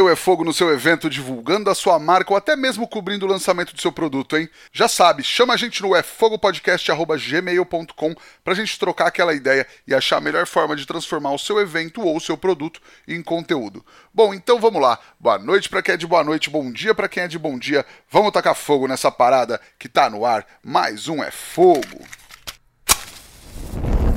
o É Fogo no seu evento, divulgando a sua marca ou até mesmo cobrindo o lançamento do seu produto, hein? Já sabe, chama a gente no efogopodcast.gmail.com pra gente trocar aquela ideia e achar a melhor forma de transformar o seu evento ou o seu produto em conteúdo. Bom, então vamos lá. Boa noite para quem é de boa noite, bom dia para quem é de bom dia. Vamos tacar fogo nessa parada que tá no ar. Mais um É Fogo.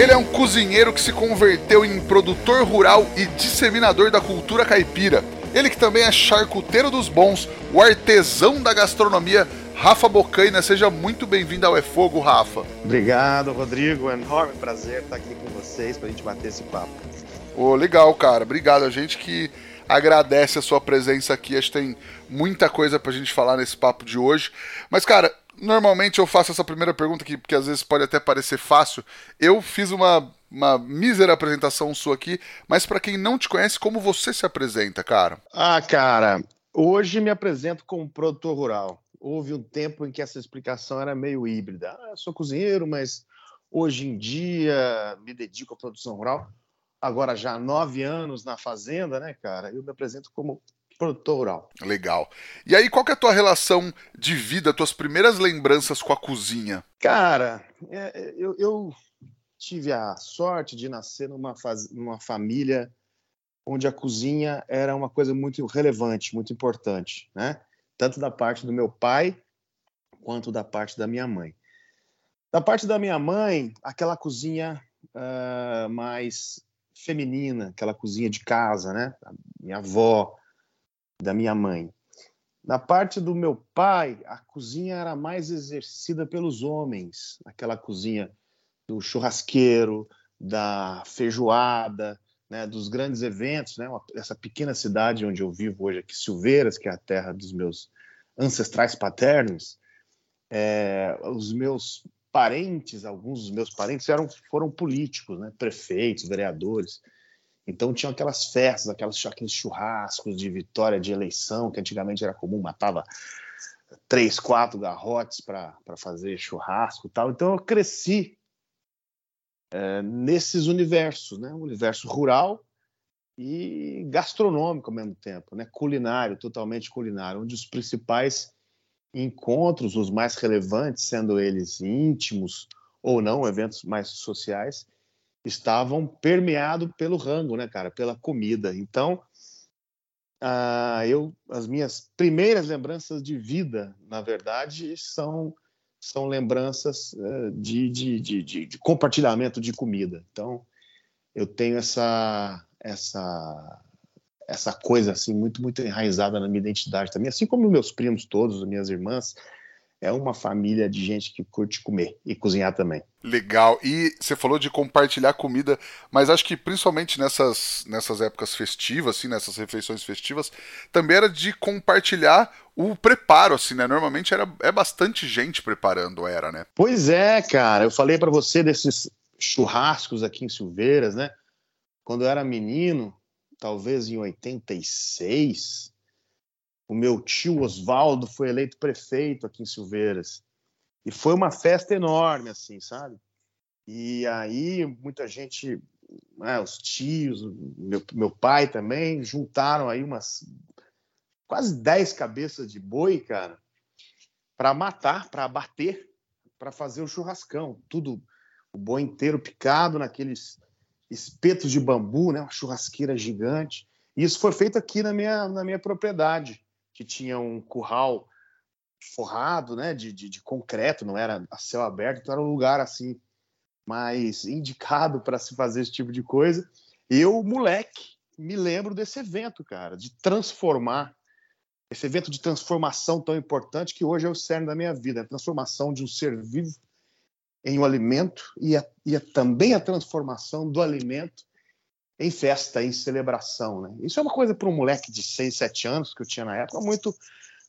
Ele é um cozinheiro que se converteu em produtor rural e disseminador da cultura caipira. Ele que também é charcuteiro dos bons, o artesão da gastronomia, Rafa Bocaina. Seja muito bem-vindo ao É Fogo, Rafa. Obrigado, Rodrigo. É um enorme prazer estar aqui com vocês para a gente bater esse papo. Ô, legal, cara. Obrigado. A gente que agradece a sua presença aqui. Acho que tem muita coisa pra gente falar nesse papo de hoje. Mas, cara, normalmente eu faço essa primeira pergunta aqui, porque às vezes pode até parecer fácil. Eu fiz uma, uma mísera apresentação sua aqui, mas para quem não te conhece, como você se apresenta, cara? Ah, cara, hoje me apresento como produtor rural. Houve um tempo em que essa explicação era meio híbrida. Ah, sou cozinheiro, mas hoje em dia me dedico à produção rural. Agora já há nove anos na fazenda, né, cara? Eu me apresento como produtor rural. Legal. E aí, qual que é a tua relação de vida, tuas primeiras lembranças com a cozinha? Cara, é, eu, eu, tive a sorte de nascer numa, faz... numa família onde a cozinha era uma coisa muito relevante, muito importante, né? Tanto da parte do meu pai quanto da parte da minha mãe. Da parte da minha mãe, aquela cozinha uh, mais feminina, aquela cozinha de casa, né? A minha avó, da minha mãe. Na parte do meu pai, a cozinha era mais exercida pelos homens, aquela cozinha do churrasqueiro, da feijoada, né, dos grandes eventos, né, essa pequena cidade onde eu vivo hoje, aqui, Silveiras, que é a terra dos meus ancestrais paternos, é, os meus parentes, alguns dos meus parentes eram, foram políticos, né, prefeitos, vereadores. Então tinham aquelas festas, aquelas, aqueles churrascos de vitória de eleição, que antigamente era comum, matava três, quatro garrotes para fazer churrasco e tal. Então eu cresci é, nesses universos, né? Um universo rural e gastronômico ao mesmo tempo, né? Culinário, totalmente culinário, onde os principais encontros, os mais relevantes, sendo eles íntimos ou não, eventos mais sociais, estavam permeados pelo rango, né, cara, pela comida. Então, ah, eu, as minhas primeiras lembranças de vida, na verdade, são são lembranças uh, de, de, de, de, compartilhamento de comida. Então, eu tenho essa essa essa coisa assim muito muito enraizada na minha identidade também, assim como meus primos todos, minhas irmãs, é uma família de gente que curte comer e cozinhar também. Legal. E você falou de compartilhar comida, mas acho que principalmente nessas, nessas épocas festivas, assim, nessas refeições festivas, também era de compartilhar o preparo, assim, né? Normalmente era é bastante gente preparando, era, né? Pois é, cara. Eu falei para você desses churrascos aqui em Silveiras, né? Quando eu era menino, talvez em 86, o meu tio Oswaldo foi eleito prefeito aqui em Silveiras. E foi uma festa enorme, assim, sabe? E aí muita gente, né, os tios, meu, meu pai também, juntaram aí umas quase 10 cabeças de boi, cara, para matar, para abater, para fazer o churrascão. Tudo, o boi inteiro picado naqueles espetos de bambu, né, uma churrasqueira gigante. E isso foi feito aqui na minha, na minha propriedade que tinha um curral forrado, né, de, de, de concreto, não era a céu aberto, então era um lugar assim mais indicado para se fazer esse tipo de coisa. Eu, moleque, me lembro desse evento, cara, de transformar esse evento de transformação tão importante que hoje é o cerne da minha vida, a transformação de um ser vivo em um alimento e, a, e a, também a transformação do alimento em festa, em celebração, né? Isso é uma coisa para um moleque de 6, 7 anos que eu tinha na época muito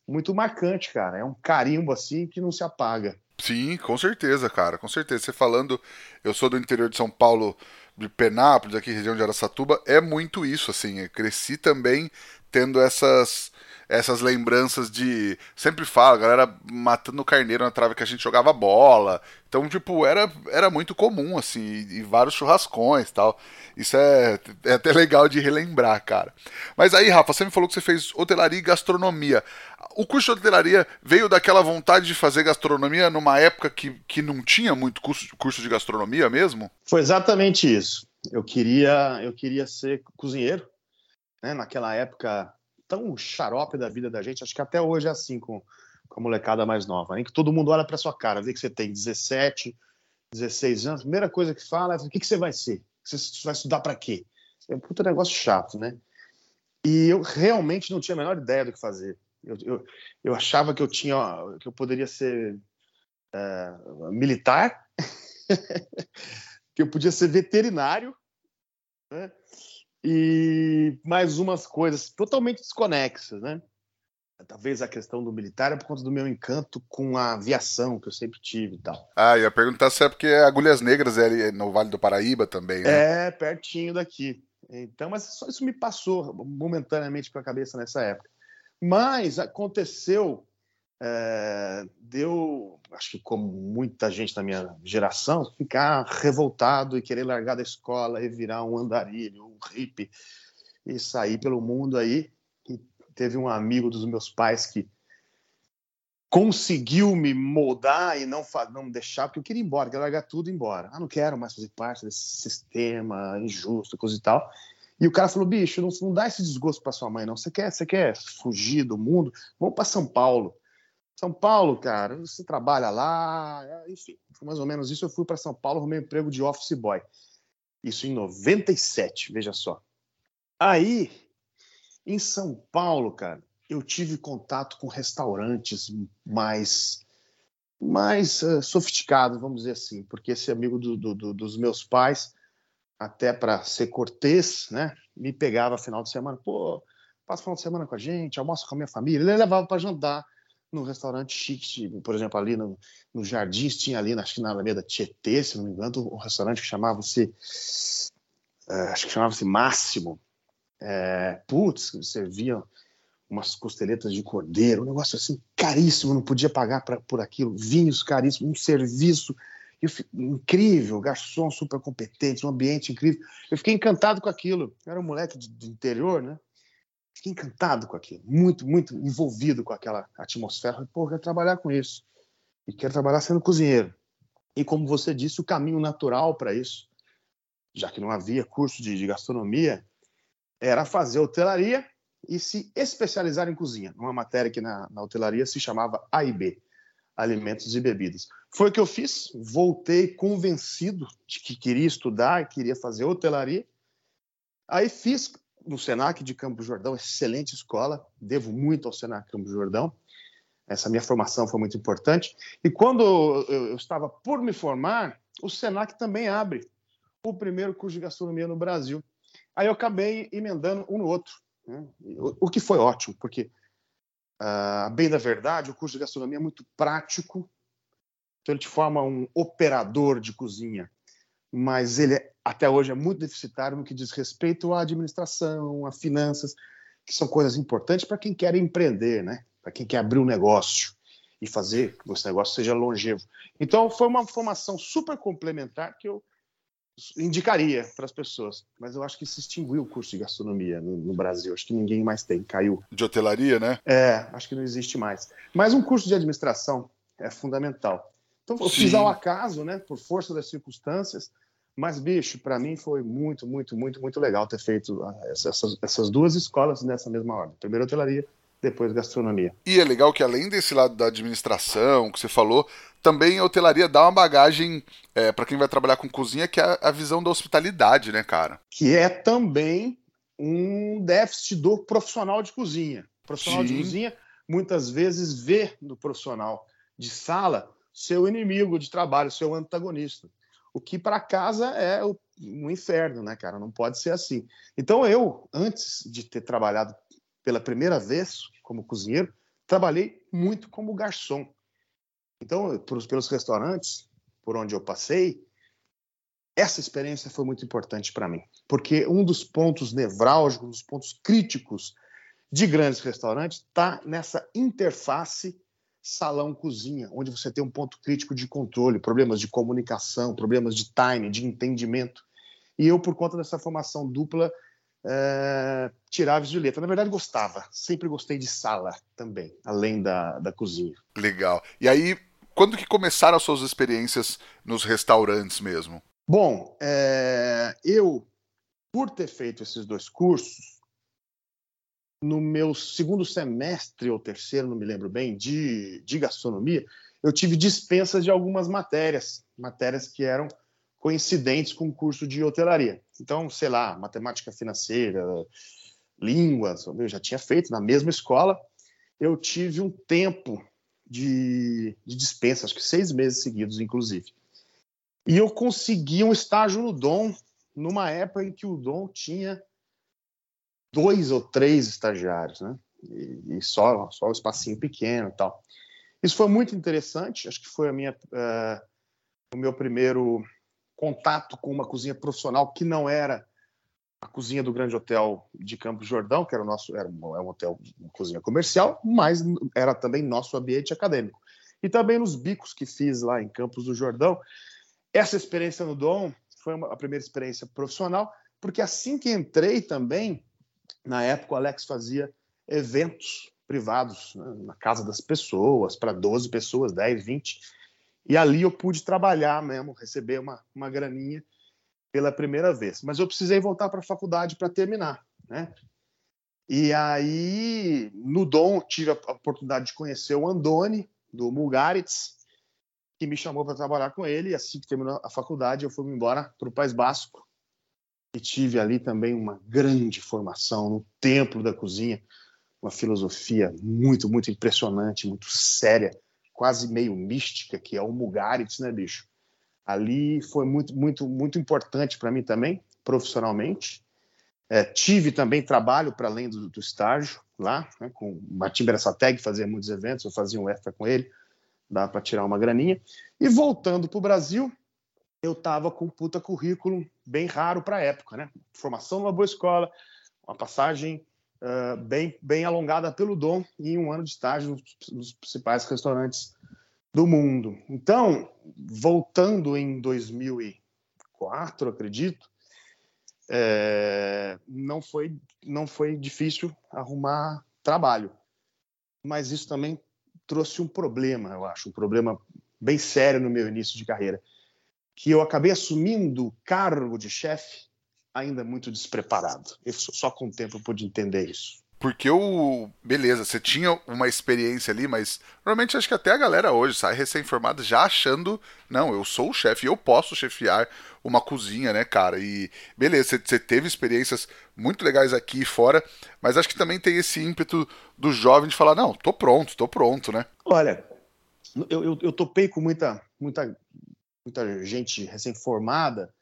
muito marcante, cara. É um carimbo assim que não se apaga. Sim, com certeza, cara, com certeza. Você falando, eu sou do interior de São Paulo, de Penápolis, aqui região de Aracatuba, é muito isso, assim. Eu cresci também tendo essas essas lembranças de. Sempre falo, a galera matando o carneiro na trave que a gente jogava bola. Então, tipo, era, era muito comum, assim, e, e vários churrascões tal. Isso é, é até legal de relembrar, cara. Mas aí, Rafa, você me falou que você fez hotelaria e gastronomia. O curso de hotelaria veio daquela vontade de fazer gastronomia numa época que, que não tinha muito curso, curso de gastronomia mesmo? Foi exatamente isso. Eu queria, eu queria ser cozinheiro. Né? Naquela época, tão xarope da vida da gente. Acho que até hoje é assim com, com a molecada mais nova, em que todo mundo olha para sua cara, vê que você tem 17, 16 anos, a primeira coisa que fala é o que, que você vai ser? Você vai estudar para quê? É um puta negócio chato, né? E eu realmente não tinha a menor ideia do que fazer. Eu, eu, eu achava que eu tinha, que eu poderia ser é, militar, que eu podia ser veterinário, né? E mais umas coisas totalmente desconexas, né? Talvez a questão do militar é por conta do meu encanto com a aviação que eu sempre tive e tal. Ah, ia perguntar se é porque Agulhas Negras é no Vale do Paraíba também, né? É, pertinho daqui. Então, mas só isso me passou momentaneamente pela cabeça nessa época. Mas aconteceu é, deu, acho que como muita gente da minha geração, ficar revoltado e querer largar da escola e virar um andarilho, um hippie e sair pelo mundo aí. E teve um amigo dos meus pais que conseguiu me moldar e não, não deixar, porque eu queria ir embora, queria largar tudo e ir embora. Ah, não quero mais fazer parte desse sistema injusto, coisa e tal. E o cara falou: bicho, não, não dá esse desgosto para sua mãe, não. Você quer, você quer fugir do mundo? Vamos para São Paulo. São Paulo, cara, você trabalha lá, enfim, foi mais ou menos isso. Eu fui para São Paulo, arrumei um emprego de office boy. Isso em 97, veja só. Aí, em São Paulo, cara, eu tive contato com restaurantes mais mais uh, sofisticados, vamos dizer assim, porque esse amigo do, do, dos meus pais, até para ser cortês, né, me pegava final de semana, pô, passa final de semana com a gente, almoça com a minha família, ele levava para jantar num restaurante chique, por exemplo, ali no, no Jardins, tinha ali, acho que na Alameda Tietê, se não me engano, um restaurante que chamava-se, uh, acho que chamava-se Máximo. É, putz, serviam umas costeletas de cordeiro, um negócio assim caríssimo, não podia pagar pra, por aquilo, vinhos caríssimos, um serviço incrível, garçom super competente, um ambiente incrível. Eu fiquei encantado com aquilo. Eu era um moleque do interior, né? Fiquei encantado com aquilo, muito, muito envolvido com aquela atmosfera. Pô, quero trabalhar com isso. E quero trabalhar sendo cozinheiro. E como você disse, o caminho natural para isso, já que não havia curso de, de gastronomia, era fazer hotelaria e se especializar em cozinha, numa matéria que na, na hotelaria se chamava AIB, Alimentos e Bebidas. Foi o que eu fiz, voltei convencido de que queria estudar, queria fazer hotelaria. Aí fiz no Senac de Campo Jordão, excelente escola, devo muito ao Senac Campo Jordão. Essa minha formação foi muito importante. E quando eu estava por me formar, o Senac também abre o primeiro curso de gastronomia no Brasil. Aí eu acabei emendando um no outro, né? o que foi ótimo, porque, uh, bem da verdade, o curso de gastronomia é muito prático, então ele te forma um operador de cozinha, mas ele é até hoje é muito deficitário no que diz respeito à administração, a finanças, que são coisas importantes para quem quer empreender, né? Para quem quer abrir um negócio e fazer que esse negócio seja longevo. Então, foi uma formação super complementar que eu indicaria para as pessoas, mas eu acho que se extinguiu o curso de gastronomia no, no, Brasil, acho que ninguém mais tem, caiu. De hotelaria, né? É, acho que não existe mais. Mas um curso de administração é fundamental. Então, eu fiz ao acaso, né, por força das circunstâncias, mas, bicho, para mim foi muito, muito, muito, muito legal ter feito ah, essas, essas duas escolas nessa mesma ordem. Primeiro hotelaria, depois gastronomia. E é legal que além desse lado da administração que você falou, também a hotelaria dá uma bagagem é, para quem vai trabalhar com cozinha, que é a visão da hospitalidade, né, cara? Que é também um déficit do profissional de cozinha. O profissional Sim. de cozinha muitas vezes vê no profissional de sala seu inimigo de trabalho, seu antagonista. O que para casa é o um inferno, né, cara? Não pode ser assim. Então eu, antes de ter trabalhado pela primeira vez como cozinheiro, trabalhei muito como garçom. Então, pelos restaurantes por onde eu passei, essa experiência foi muito importante para mim, porque um dos pontos nevrálgicos, dos pontos críticos de grandes restaurantes está nessa interface salão-cozinha, onde você tem um ponto crítico de controle, problemas de comunicação, problemas de time, de entendimento. E eu, por conta dessa formação dupla, é, tirava de letra. Na verdade, gostava. Sempre gostei de sala também, além da, da cozinha. Legal. E aí, quando que começaram as suas experiências nos restaurantes mesmo? Bom, é, eu, por ter feito esses dois cursos, no meu segundo semestre ou terceiro, não me lembro bem, de, de gastronomia, eu tive dispensas de algumas matérias, matérias que eram coincidentes com o curso de hotelaria. Então, sei lá, matemática financeira, línguas, eu já tinha feito na mesma escola. Eu tive um tempo de, de dispensa, acho que seis meses seguidos, inclusive. E eu consegui um estágio no Dom, numa época em que o Dom tinha dois ou três estagiários, né? E, e só, só um espacinho pequeno e tal. Isso foi muito interessante, acho que foi a minha, uh, o meu primeiro contato com uma cozinha profissional que não era a cozinha do Grande Hotel de Campos Jordão, que era o nosso era um, é um hotel, uma cozinha comercial, mas era também nosso ambiente acadêmico. E também nos bicos que fiz lá em Campos do Jordão. Essa experiência no Dom foi uma, a primeira experiência profissional, porque assim que entrei também, na época o Alex fazia eventos privados né, na casa das pessoas, para 12 pessoas, 10, 20. E ali eu pude trabalhar mesmo, receber uma, uma graninha pela primeira vez. Mas eu precisei voltar para a faculdade para terminar, né? E aí, no Dom, tive a oportunidade de conhecer o Andoni, do Mulgaritz, que me chamou para trabalhar com ele. E assim que terminou a faculdade, eu fui embora para o País Basco. E tive ali também uma grande formação no templo da cozinha, uma filosofia muito, muito impressionante, muito séria, quase meio mística, que é o Mugaritz, né, bicho? Ali foi muito, muito, muito importante para mim também, profissionalmente. É, tive também trabalho para além do, do, estágio lá, né, com o Martim Beressateg, fazia muitos eventos, eu fazia um extra com ele, dá para tirar uma graninha. E voltando para o Brasil, eu estava com puta currículo bem raro para a época, né? Formação numa boa escola, uma passagem uh, bem, bem alongada pelo Dom e um ano de estágio nos, nos principais restaurantes do mundo. Então, voltando em 2004, acredito, é, não foi não foi difícil arrumar trabalho, mas isso também trouxe um problema, eu acho, um problema bem sério no meu início de carreira, que eu acabei assumindo o cargo de chefe ainda muito despreparado. Eu só com o tempo pude entender isso. Porque o. Beleza, você tinha uma experiência ali, mas normalmente acho que até a galera hoje sai recém-formada já achando, não, eu sou o chefe, eu posso chefiar uma cozinha, né, cara? E beleza, você teve experiências muito legais aqui e fora, mas acho que também tem esse ímpeto do jovem de falar, não, tô pronto, tô pronto, né? Olha, eu, eu, eu topei com muita, muita, muita gente recém-formada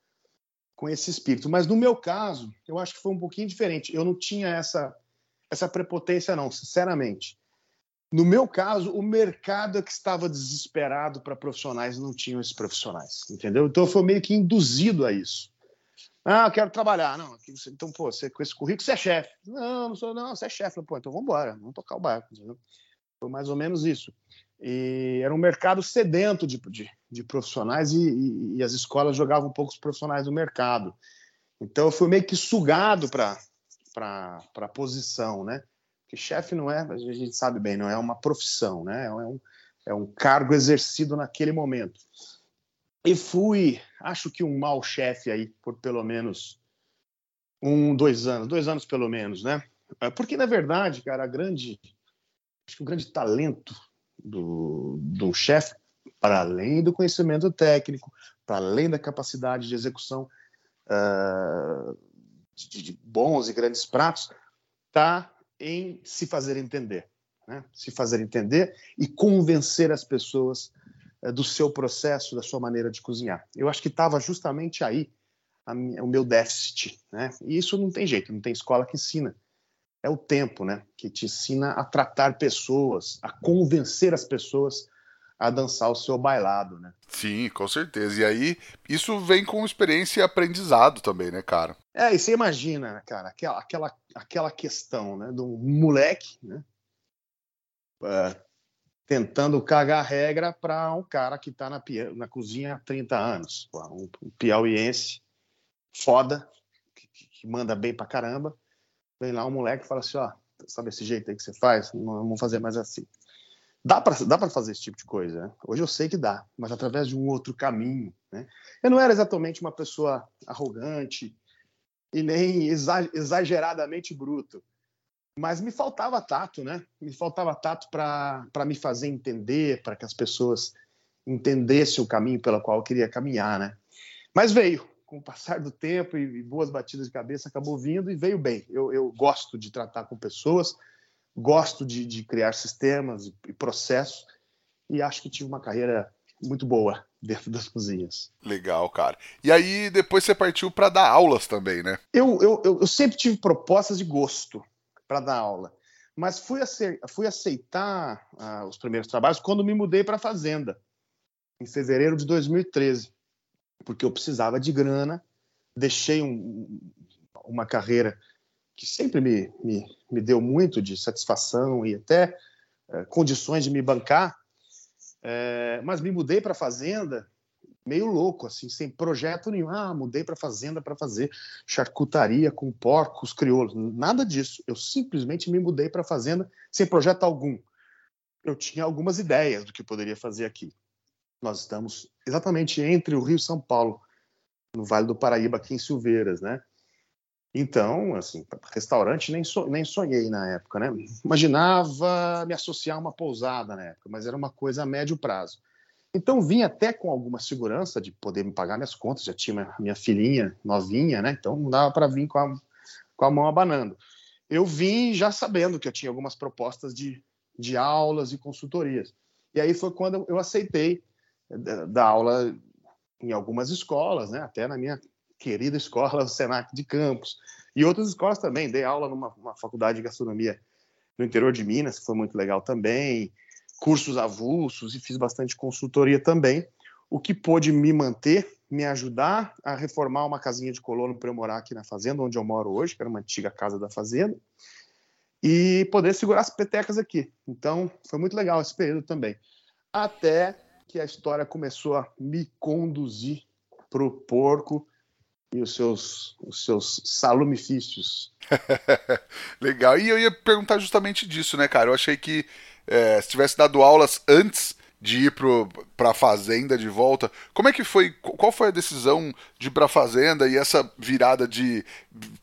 com esse espírito, mas no meu caso, eu acho que foi um pouquinho diferente. Eu não tinha essa essa prepotência, não, sinceramente. No meu caso, o mercado é que estava desesperado para profissionais não tinham esses profissionais, entendeu? Então eu fui meio que induzido a isso. Ah, eu quero trabalhar. Não, então, pô, você, com esse currículo você é chefe. Não, não sou, não, você é chefe. Pô, então vamos embora, vamos tocar o barco. Entendeu? Foi mais ou menos isso. E era um mercado sedento de, de, de profissionais e, e, e, as escolas jogavam poucos profissionais no mercado. Então eu fui meio que sugado para a posição, né? Porque chefe não é, a gente sabe bem, não é uma profissão, né? É um, é um cargo exercido naquele momento. E fui, acho que um mau chefe aí por pelo menos um, dois anos, dois anos pelo menos, né? Porque na verdade, cara, a grande, acho que o grande talento do, do chefe, para além do conhecimento técnico, para além da capacidade de execução uh, de, de bons e grandes pratos, está em se fazer entender. Né? Se fazer entender e convencer as pessoas é, do seu processo, da sua maneira de cozinhar. Eu acho que estava justamente aí minha, o meu déficit, né? E isso não tem jeito, não tem escola que ensina. É o tempo, né? Que te ensina a tratar pessoas, a convencer as pessoas a dançar o seu bailado, né? Sim, com certeza. E aí, isso vem com experiência e aprendizado também, né, cara? É, e você imagina, né, cara, aquela, aquela, aquela questão, né, do moleque, né, uh, tentando cagar regra para um cara que está na, na cozinha há 30 anos, um, um piauiense foda, que, que, manda bem pra caramba. Vem lá um moleque e fala assim: ó, sabe esse jeito aí que você faz? Não vamos fazer mais assim. Dá para dá fazer esse tipo de coisa. Né? Hoje eu sei que dá, mas através de um outro caminho. Né? Eu não era exatamente uma pessoa arrogante e nem exageradamente bruto, mas me faltava tato, né? Me faltava tato para me fazer entender, para que as pessoas entendessem o caminho pelo qual eu queria caminhar, né? Mas veio, com o passar do tempo e, boas batidas de cabeça, acabou vindo e veio bem. Eu, eu gosto de tratar com pessoas, gosto de, de criar sistemas e processos e acho que tive uma carreira muito boa dentro das cozinhas. Legal, cara. E aí depois você partiu para dar aulas também, né? Eu, eu, eu sempre tive propostas de gosto para dar aula, mas fui, fui aceitar uh, os primeiros trabalhos quando me mudei para a fazenda em fevereiro de 2013 porque eu precisava de grana, deixei um, uma carreira que sempre me, me, me, deu muito de satisfação e até é, condições de me bancar, é, mas me mudei para a fazenda meio louco, assim, sem projeto nenhum. Ah, mudei para fazenda para fazer charcutaria com porcos crioulos. Nada disso. Eu simplesmente me mudei para fazenda sem projeto algum. Eu tinha algumas ideias do que poderia fazer aqui. Nós estamos exatamente entre o Rio e São Paulo, no Vale do Paraíba, aqui em Silveiras, né? Então, assim, restaurante nem, so, nem sonhei na época, né? Imaginava me associar a uma pousada na época, mas era uma coisa a médio prazo. Então, vim até com alguma segurança de poder me pagar minhas contas, já tinha minha, minha filhinha novinha, né? Então, não dava para vir com a, com a mão abanando. Eu vim já sabendo que eu tinha algumas propostas de, de aulas e consultorias. E aí foi quando eu aceitei dar aula em algumas escolas, né? até na minha querida escola, o Senac de Campos, e outras escolas também. Dei aula numa faculdade de gastronomia no interior de Minas, que foi muito legal também, cursos avulsos e fiz bastante consultoria também, o que pôde me manter, me ajudar a reformar uma casinha de colono para eu morar aqui na fazenda, onde eu moro hoje, que era uma antiga casa da fazenda, e poder segurar as petecas aqui. Então, foi muito legal esse período também. Até que a história começou a me conduzir para o porco e os seus, os seus salumifícios. Legal. E eu ia perguntar justamente disso, né, cara? Eu achei que é, se tivesse dado aulas antes de ir para a fazenda de volta, como é que foi? Qual foi a decisão de ir para a fazenda e essa virada de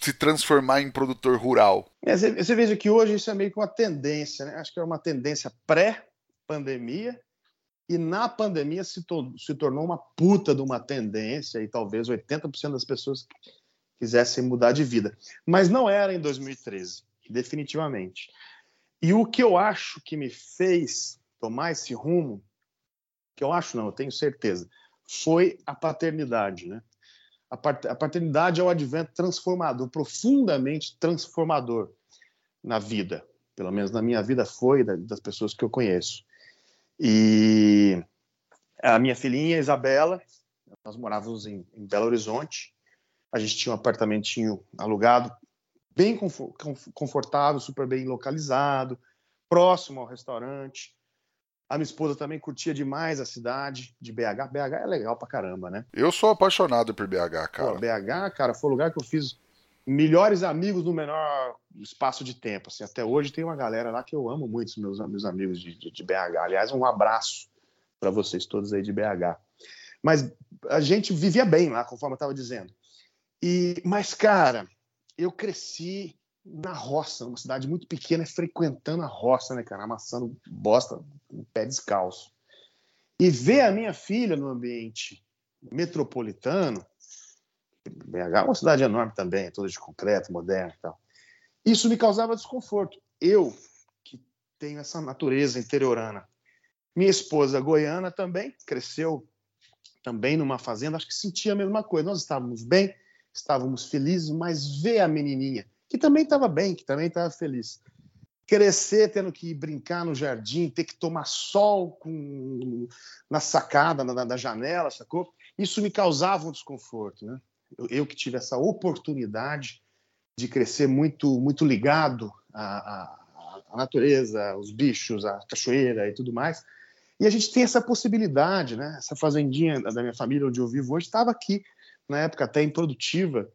se transformar em produtor rural? É, você veja que hoje isso é meio que uma tendência, né? Acho que é uma tendência pré-pandemia e na pandemia se, to se tornou uma puta de uma tendência e talvez 80% das pessoas quisessem mudar de vida. Mas não era em 2013, definitivamente. E o que eu acho que me fez tomar esse rumo, que eu acho não, eu tenho certeza, foi a paternidade, né? A paternidade é o advento transformador, profundamente transformador na vida. Pelo menos na minha vida foi, das pessoas que eu conheço. E a minha filhinha, Isabela, nós morávamos em, em Belo Horizonte. A gente tinha um apartamentinho alugado, bem confortável, super bem localizado, próximo ao restaurante. A minha esposa também curtia demais a cidade de BH. BH é legal pra caramba, né? Eu sou apaixonado por BH, cara. Pô, BH, cara, foi o lugar que eu fiz melhores amigos no menor espaço de tempo. Assim, até hoje tem uma galera lá que eu amo muito, os meus, meus amigos de, de, de BH. Aliás, um abraço para vocês todos aí de BH. Mas a gente vivia bem lá, conforme eu estava dizendo. E, mas, cara, eu cresci na roça, numa cidade muito pequena, frequentando a roça, né, cara? Amassando bosta em pé descalço. E ver a minha filha no ambiente metropolitano, BH é uma cidade enorme também, toda de concreto, moderna e tal. Isso me causava desconforto. Eu, que tenho essa natureza interiorana, minha esposa goiana também cresceu também numa fazenda, acho que sentia a mesma coisa. Nós estávamos bem, estávamos felizes, mas ver a menininha, que também estava bem, que também estava feliz, crescer tendo que brincar no jardim, ter que tomar sol com, na sacada, na, na janela, sacou? Isso me causava um desconforto, né? Eu, eu, que tive essa oportunidade de crescer muito, muito ligado à, à, à natureza, os bichos, à cachoeira e tudo mais. E a gente tem essa possibilidade, né? Essa fazendinha da minha família onde eu vivo hoje estava aqui, na época até improdutiva,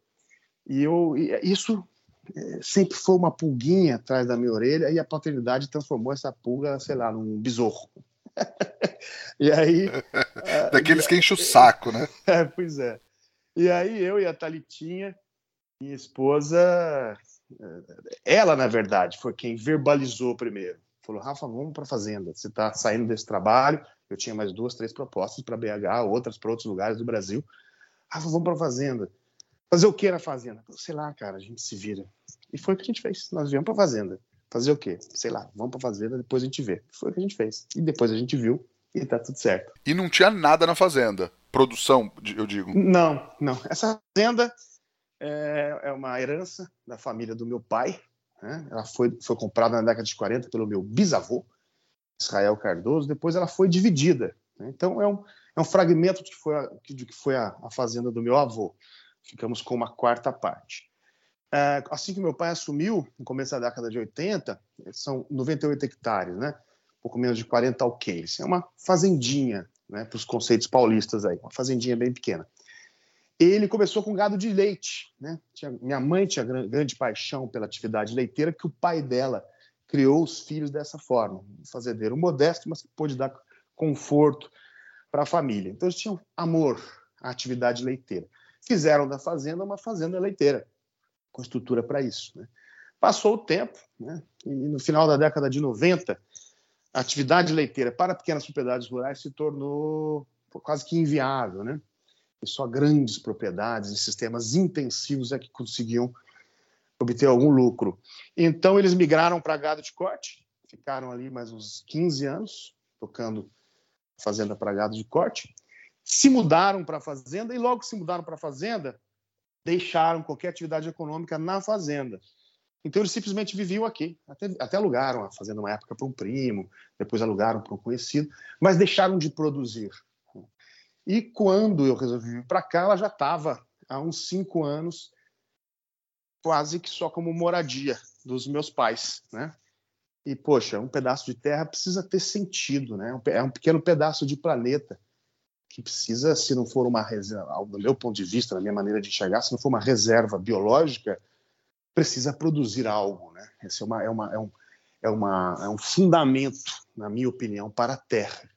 e eu e isso é, sempre foi uma pulguinha atrás da minha orelha e a paternidade transformou essa pulga, sei lá, num besouro. e aí. Daqueles que enchem o saco, né? É, pois é. E aí eu e a Talitinha, minha esposa, ela, na verdade, foi quem verbalizou primeiro. Falou, Rafa, vamos para a fazenda. Você está saindo desse trabalho. Eu tinha mais duas, três propostas para BH, outras para outros lugares do Brasil. Rafa, vamos para a fazenda. Fazer o que na fazenda? Sei lá, cara, a gente se vira. E foi o que a gente fez. Nós viemos para a fazenda. Fazer o quê? Sei lá, vamos para a fazenda, depois a gente vê. Foi o que a gente fez. E depois a gente viu e tá tudo certo. E não tinha nada na fazenda? Produção, eu digo. Não, não. Essa fazenda é, é uma herança da família do meu pai. Né? Ela foi, foi comprada na década de 40 pelo meu bisavô, Israel Cardoso. Depois ela foi dividida. Né? Então é um, é um fragmento de que foi, a, de que foi a, a fazenda do meu avô. Ficamos com uma quarta parte. É, assim que meu pai assumiu, no começo da década de 80, são 98 hectares, né? pouco menos de 40 alqueires. É uma fazendinha, né, para os conceitos paulistas aí, uma fazendinha bem pequena. Ele começou com gado de leite, né? Tinha, minha mãe tinha grande paixão pela atividade leiteira, que o pai dela criou os filhos dessa forma, um fazendeiro modesto, mas que pôde dar conforto para a família. Então eles tinham amor à atividade leiteira. Fizeram da fazenda uma fazenda leiteira, com estrutura para isso. Né? Passou o tempo, né? e no final da década de 90, a atividade leiteira para pequenas propriedades rurais se tornou quase que inviável, né? E só grandes propriedades e sistemas intensivos é que conseguiam obter algum lucro. Então eles migraram para gado de corte, ficaram ali mais uns 15 anos tocando fazenda para gado de corte, se mudaram para a fazenda e logo se mudaram para a fazenda, deixaram qualquer atividade econômica na fazenda. Então eles simplesmente viviam aqui, até, até alugaram a fazenda uma época para um primo, depois alugaram para um conhecido, mas deixaram de produzir. E quando eu resolvi vir para cá, ela já estava há uns cinco anos quase que só como moradia dos meus pais, né? E poxa, um pedaço de terra precisa ter sentido, né? É um pequeno pedaço de planeta que precisa, se não for uma reserva, do meu ponto de vista, na minha maneira de enxergar, se não for uma reserva biológica, precisa produzir algo, né? Esse é, uma, é, uma, é, um, é, uma, é um fundamento, na minha opinião, para a Terra.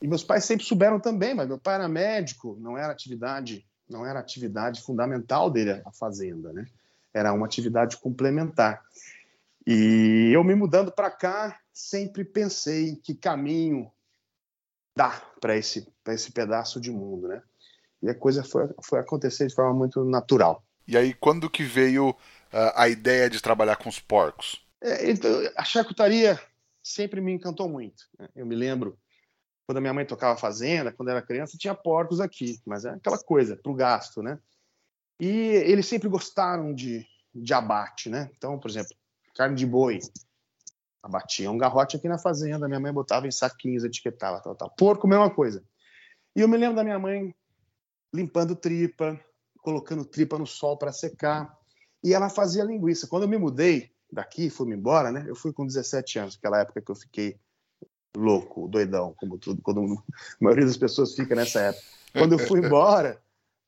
E meus pais sempre souberam também, mas meu pai era médico, não era atividade, não era atividade fundamental dele a fazenda, né? Era uma atividade complementar. E eu me mudando para cá, sempre pensei que caminho dá para esse, esse pedaço de mundo, né? E a coisa foi, foi acontecer de forma muito natural. E aí, quando que veio a ideia de trabalhar com os porcos? É, então, a charcutaria sempre me encantou muito. Né? Eu me lembro quando a minha mãe tocava fazenda, quando era criança, tinha porcos aqui, mas é aquela coisa, para o gasto, né? E eles sempre gostaram de, de abate, né? Então, por exemplo, carne de boi, abatia um garrote aqui na fazenda, minha mãe botava em saquinhos, etiquetava, tal, tal. Porco, mesma coisa. E eu me lembro da minha mãe limpando tripa, colocando tripa no sol para secar e ela fazia linguiça. Quando eu me mudei daqui, fui embora, né? Eu fui com 17 anos, aquela época que eu fiquei louco, doidão, como tudo, quando a maioria das pessoas fica nessa época. Quando eu fui embora,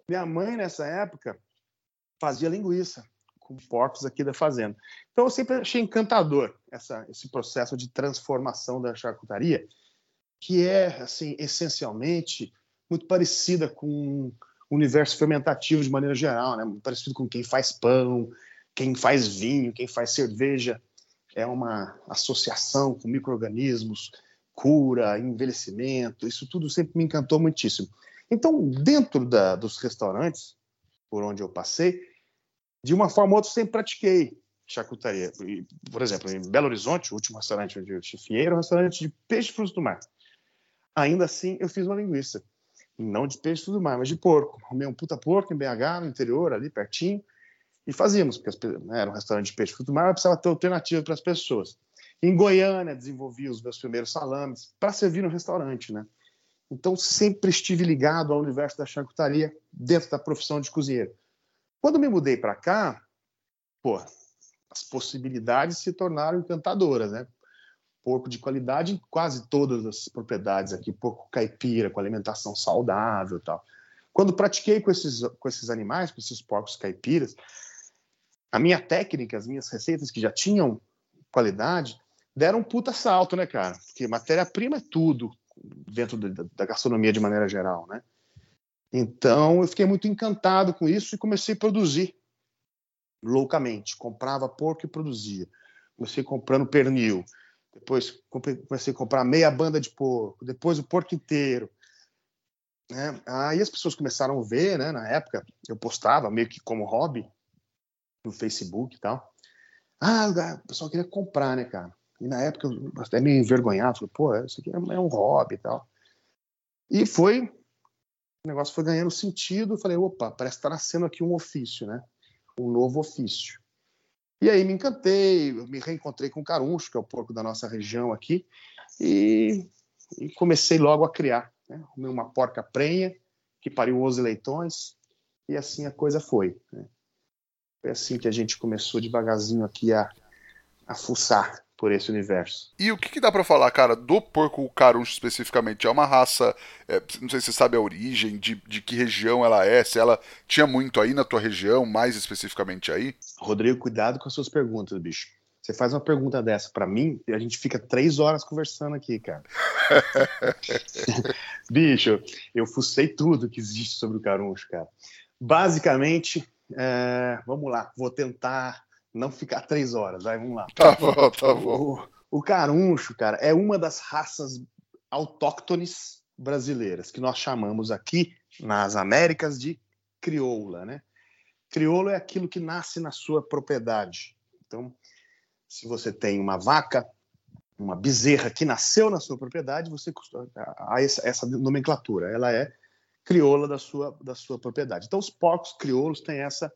minha mãe nessa época fazia linguiça com porcos aqui da fazenda. Então eu sempre achei encantador essa, esse processo de transformação da charcutaria, que é assim essencialmente muito parecida com universo fermentativo de maneira geral, né? parecido com quem faz pão, quem faz vinho, quem faz cerveja. É uma associação com micro-organismos, cura, envelhecimento, isso tudo sempre me encantou muitíssimo. Então, dentro da, dos restaurantes por onde eu passei, de uma forma ou outra, sempre pratiquei charcutaria. Por exemplo, em Belo Horizonte, o último restaurante onde eu chefiei era um restaurante de peixe frutos do mar. Ainda assim, eu fiz uma linguiça. Não de peixe tudo mais, mas de porco. Arrumei um puta porco em BH, no interior, ali pertinho, e fazíamos, porque né, era um restaurante de peixe fruto do mar, mas precisava ter alternativa para as pessoas. Em Goiânia, desenvolvi os meus primeiros salames para servir no restaurante, né? Então, sempre estive ligado ao universo da charcutaria dentro da profissão de cozinheiro. Quando me mudei para cá, pô, as possibilidades se tornaram encantadoras, né? Porco de qualidade em quase todas as propriedades aqui, porco caipira, com alimentação saudável tal. Quando pratiquei com esses, com esses animais, com esses porcos caipiras, a minha técnica, as minhas receitas que já tinham qualidade, deram um puta salto, né, cara? Porque matéria-prima é tudo dentro da gastronomia de maneira geral, né? Então, eu fiquei muito encantado com isso e comecei a produzir loucamente. Comprava porco e produzia. Comecei comprando pernil. Depois comecei a comprar meia banda de porco. Depois o porco inteiro. Né? Aí as pessoas começaram a ver, né? Na época, eu postava meio que como hobby no Facebook e tal. Ah, o pessoal queria comprar, né, cara? E na época eu até meio envergonhado, falei, pô, isso aqui é um hobby e tal. E foi, o negócio foi ganhando sentido, falei, opa, parece estar tá nascendo aqui um ofício, né? Um novo ofício. E aí me encantei, me reencontrei com o Caruncho, que é o porco da nossa região aqui, e, e comecei logo a criar. Né? Uma porca prenha, que pariu 11 leitões, e assim a coisa foi. Né? Foi assim que a gente começou devagarzinho aqui a, a fuçar por esse universo. E o que, que dá para falar, cara, do porco caruncho especificamente? É uma raça, é, não sei se você sabe a origem, de, de que região ela é, se ela tinha muito aí na tua região, mais especificamente aí? Rodrigo, cuidado com as suas perguntas, bicho. Você faz uma pergunta dessa para mim e a gente fica três horas conversando aqui, cara. bicho, eu fucei tudo que existe sobre o caruncho, cara. Basicamente, é, vamos lá, vou tentar não ficar três horas. Vai, vamos lá. Tá bom, tá bom. O, o caruncho, cara, é uma das raças autóctones brasileiras, que nós chamamos aqui nas Américas de crioula, né? Crioulo é aquilo que nasce na sua propriedade. Então, se você tem uma vaca, uma bezerra que nasceu na sua propriedade, você há essa nomenclatura, ela é crioula da sua, da sua propriedade. Então, os porcos crioulos têm essa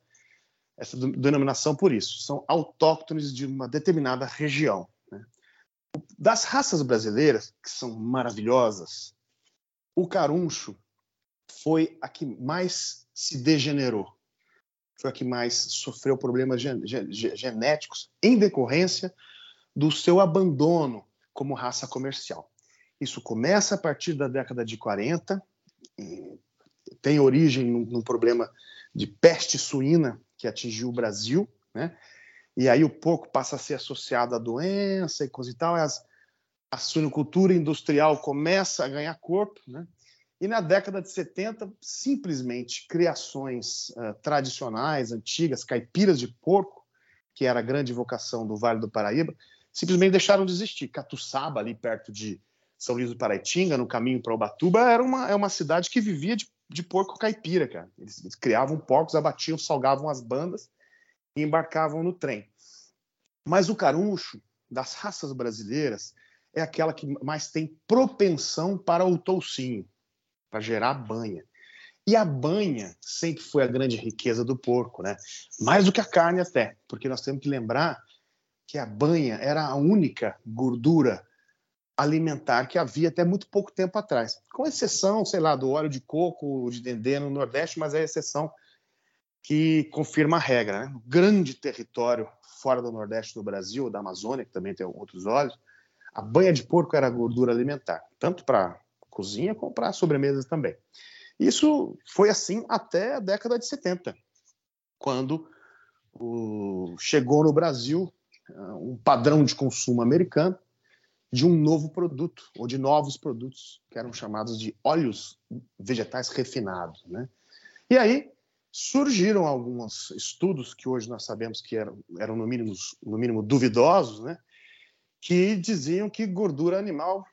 essa denominação por isso. São autóctones de uma determinada região. Né? Das raças brasileiras, que são maravilhosas, o caruncho foi a que mais se degenerou. Foi a que mais sofreu problemas gen genéticos em decorrência do seu abandono como raça comercial. Isso começa a partir da década de 40, tem origem num, num problema de peste suína que atingiu o Brasil, né? E aí o porco passa a ser associado à doença e coisa e tal, e as, a suinocultura industrial começa a ganhar corpo, né? E na década de 70, simplesmente criações uh, tradicionais, antigas, caipiras de porco, que era a grande vocação do Vale do Paraíba, simplesmente deixaram de existir. Catuçaba, ali perto de São Luís do Paraitinga, no caminho para Ubatuba, era uma, é uma cidade que vivia de de porco caipira, cara. Eles, eles, criavam porcos, abatiam, salgavam as bandas e embarcavam no trem. Mas o caruncho, das raças brasileiras, é aquela que mais tem propensão para o toucinho, para gerar banha. E a banha sempre foi a grande riqueza do porco, né? Mais do que a carne até, porque nós temos que lembrar que a banha era a única gordura alimentar que havia até muito pouco tempo atrás. Com exceção, sei lá, do óleo de coco, de dendê no Nordeste, mas é exceção que confirma a regra. Né? grande território fora do Nordeste do Brasil, da Amazônia, que também tem outros óleos, a banha de porco era gordura alimentar, tanto para cozinha como para sobremesas também. Isso foi assim até a década de 70, quando o, chegou no Brasil uh, um padrão de consumo americano de um novo produto, ou de novos produtos, que eram chamados de óleos vegetais refinados. Né? E aí surgiram alguns estudos que hoje nós sabemos que eram, eram no, mínimo, no mínimo duvidosos, né? que diziam que gordura animal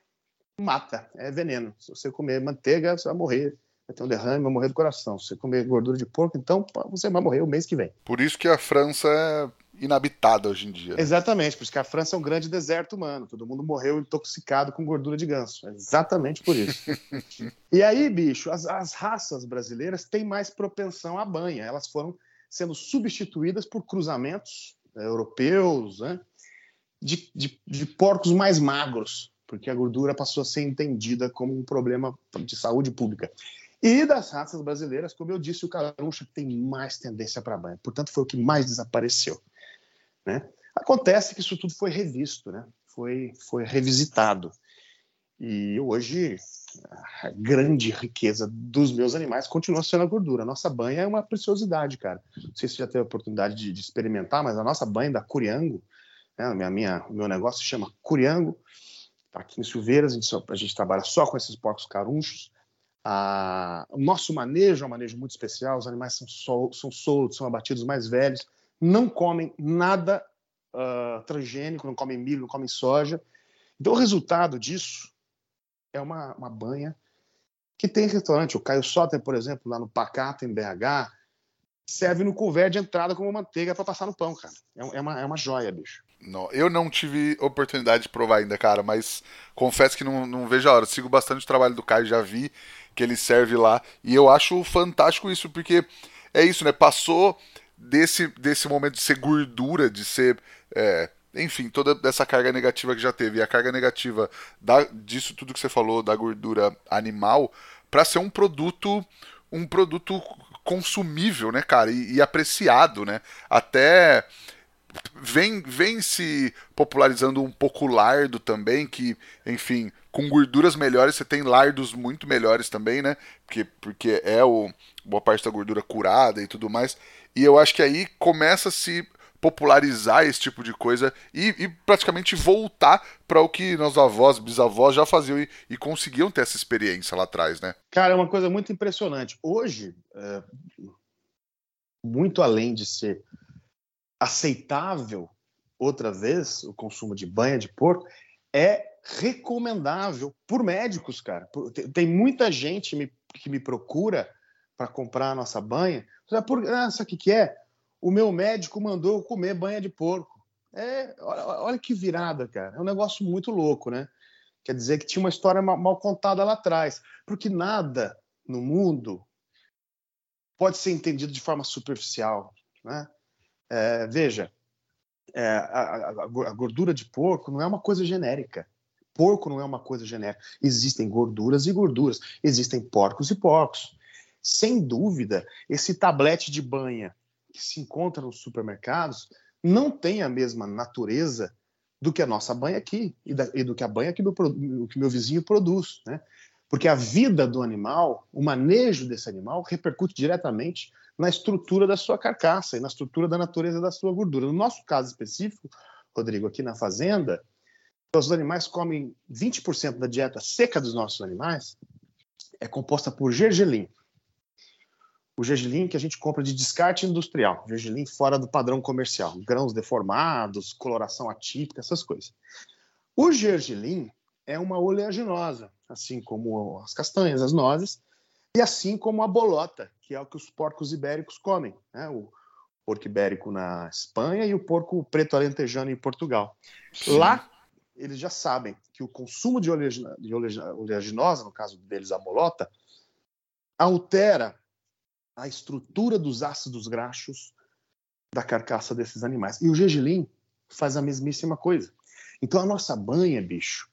mata, é veneno. Se você comer manteiga, você vai morrer, vai ter um derrame, vai morrer do coração. Se você comer gordura de porco, então você vai morrer o mês que vem. Por isso que a França é inabitada hoje em dia. Né? Exatamente, porque a França é um grande deserto humano. Todo mundo morreu intoxicado com gordura de ganso. exatamente por isso. e aí, bicho, as, as raças brasileiras têm mais propensão à banha. Elas foram sendo substituídas por cruzamentos né, europeus, né? De, de, de porcos mais magros, porque a gordura passou a ser entendida como um problema de saúde pública. E das raças brasileiras, como eu disse, o caruncha tem mais tendência para banha. Portanto, foi o que mais desapareceu. Né? Acontece que isso tudo foi revisto, né? foi, foi revisitado. E hoje a grande riqueza dos meus animais continua sendo a gordura. A nossa banha é uma preciosidade, cara. Não sei se você já teve a oportunidade de, de experimentar, mas a nossa banha da Curiango, né, minha, minha, meu negócio se chama Curiango, tá aqui em Silveiras, a gente, só, a gente trabalha só com esses porcos carunchos. Ah, o nosso manejo é um manejo muito especial, os animais são, sol, são soltos, são abatidos mais velhos, não comem nada uh, transgênico, não comem milho, não comem soja. Então, o resultado disso é uma, uma banha que tem restaurante. O Caio Soter, por exemplo, lá no Pacato, em BH, serve no couvert de entrada como manteiga para passar no pão, cara. É, é, uma, é uma joia, bicho. Não, eu não tive oportunidade de provar ainda, cara, mas confesso que não, não vejo a hora. Sigo bastante o trabalho do Caio, já vi que ele serve lá. E eu acho fantástico isso, porque é isso, né? Passou desse, desse momento de ser gordura, de ser. É, enfim, toda essa carga negativa que já teve. E a carga negativa da, disso tudo que você falou, da gordura animal, para ser um produto. Um produto consumível, né, cara? E, e apreciado, né? Até vem, vem se popularizando um pouco o lardo também, que, enfim, com gorduras melhores você tem lardos muito melhores também, né? Porque, porque é o boa parte da gordura curada e tudo mais. E eu acho que aí começa a se popularizar esse tipo de coisa e, e praticamente voltar para o que nossos avós, bisavós já faziam e, e, conseguiam ter essa experiência lá atrás, né? Cara, é uma coisa muito impressionante. Hoje, é, muito além de ser aceitável outra vez o consumo de banha de porco, é recomendável por médicos, cara. Tem muita gente me, que me procura para comprar a nossa banha. Por, ah, sabe o que, que é? O meu médico mandou eu comer banha de porco. É, olha, olha, que virada, cara. É um negócio muito louco, né? Quer dizer que tinha uma história mal, mal contada lá atrás. Porque nada no mundo pode ser entendido de forma superficial, né? É, veja, é, a, a, gordura de porco não é uma coisa genérica. Porco não é uma coisa genérica. Existem gorduras e gorduras. Existem porcos e porcos. Sem dúvida, esse tablete de banha que se encontra nos supermercados não tem a mesma natureza do que a nossa banha aqui e, da, e do que a banha que meu, que meu vizinho produz, né? Porque a vida do animal, o manejo desse animal repercute diretamente na estrutura da sua carcaça e na estrutura da natureza da sua gordura. No nosso caso específico, Rodrigo, aqui na fazenda, os animais comem 20% da dieta seca dos nossos animais é composta por gergelim. O gergelim que a gente compra de descarte industrial, gergelim fora do padrão comercial, grãos deformados, coloração atípica, essas coisas. O gergelim é uma oleaginosa, assim como as castanhas, as nozes, e assim como a bolota, que é o que os porcos ibéricos comem, né? o porco ibérico na Espanha e o porco preto alentejano em Portugal. Sim. Lá, eles já sabem que o consumo de oleaginosa, no caso deles a bolota, altera a estrutura dos ácidos graxos da carcaça desses animais. E o gergelim faz a mesmíssima coisa. Então a nossa banha, bicho,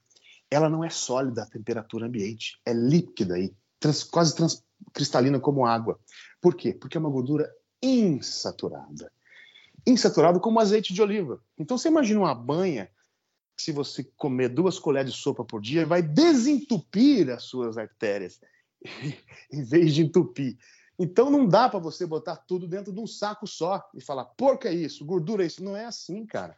ela não é sólida à temperatura ambiente, é líquida e trans, quase trans, cristalina como água. Por quê? Porque é uma gordura insaturada. Insaturada como azeite de oliva. Então você imagina uma banha se você comer duas colheres de sopa por dia, vai desentupir as suas artérias, em vez de entupir. Então não dá para você botar tudo dentro de um saco só e falar, porca é isso, gordura é isso. Não é assim, cara.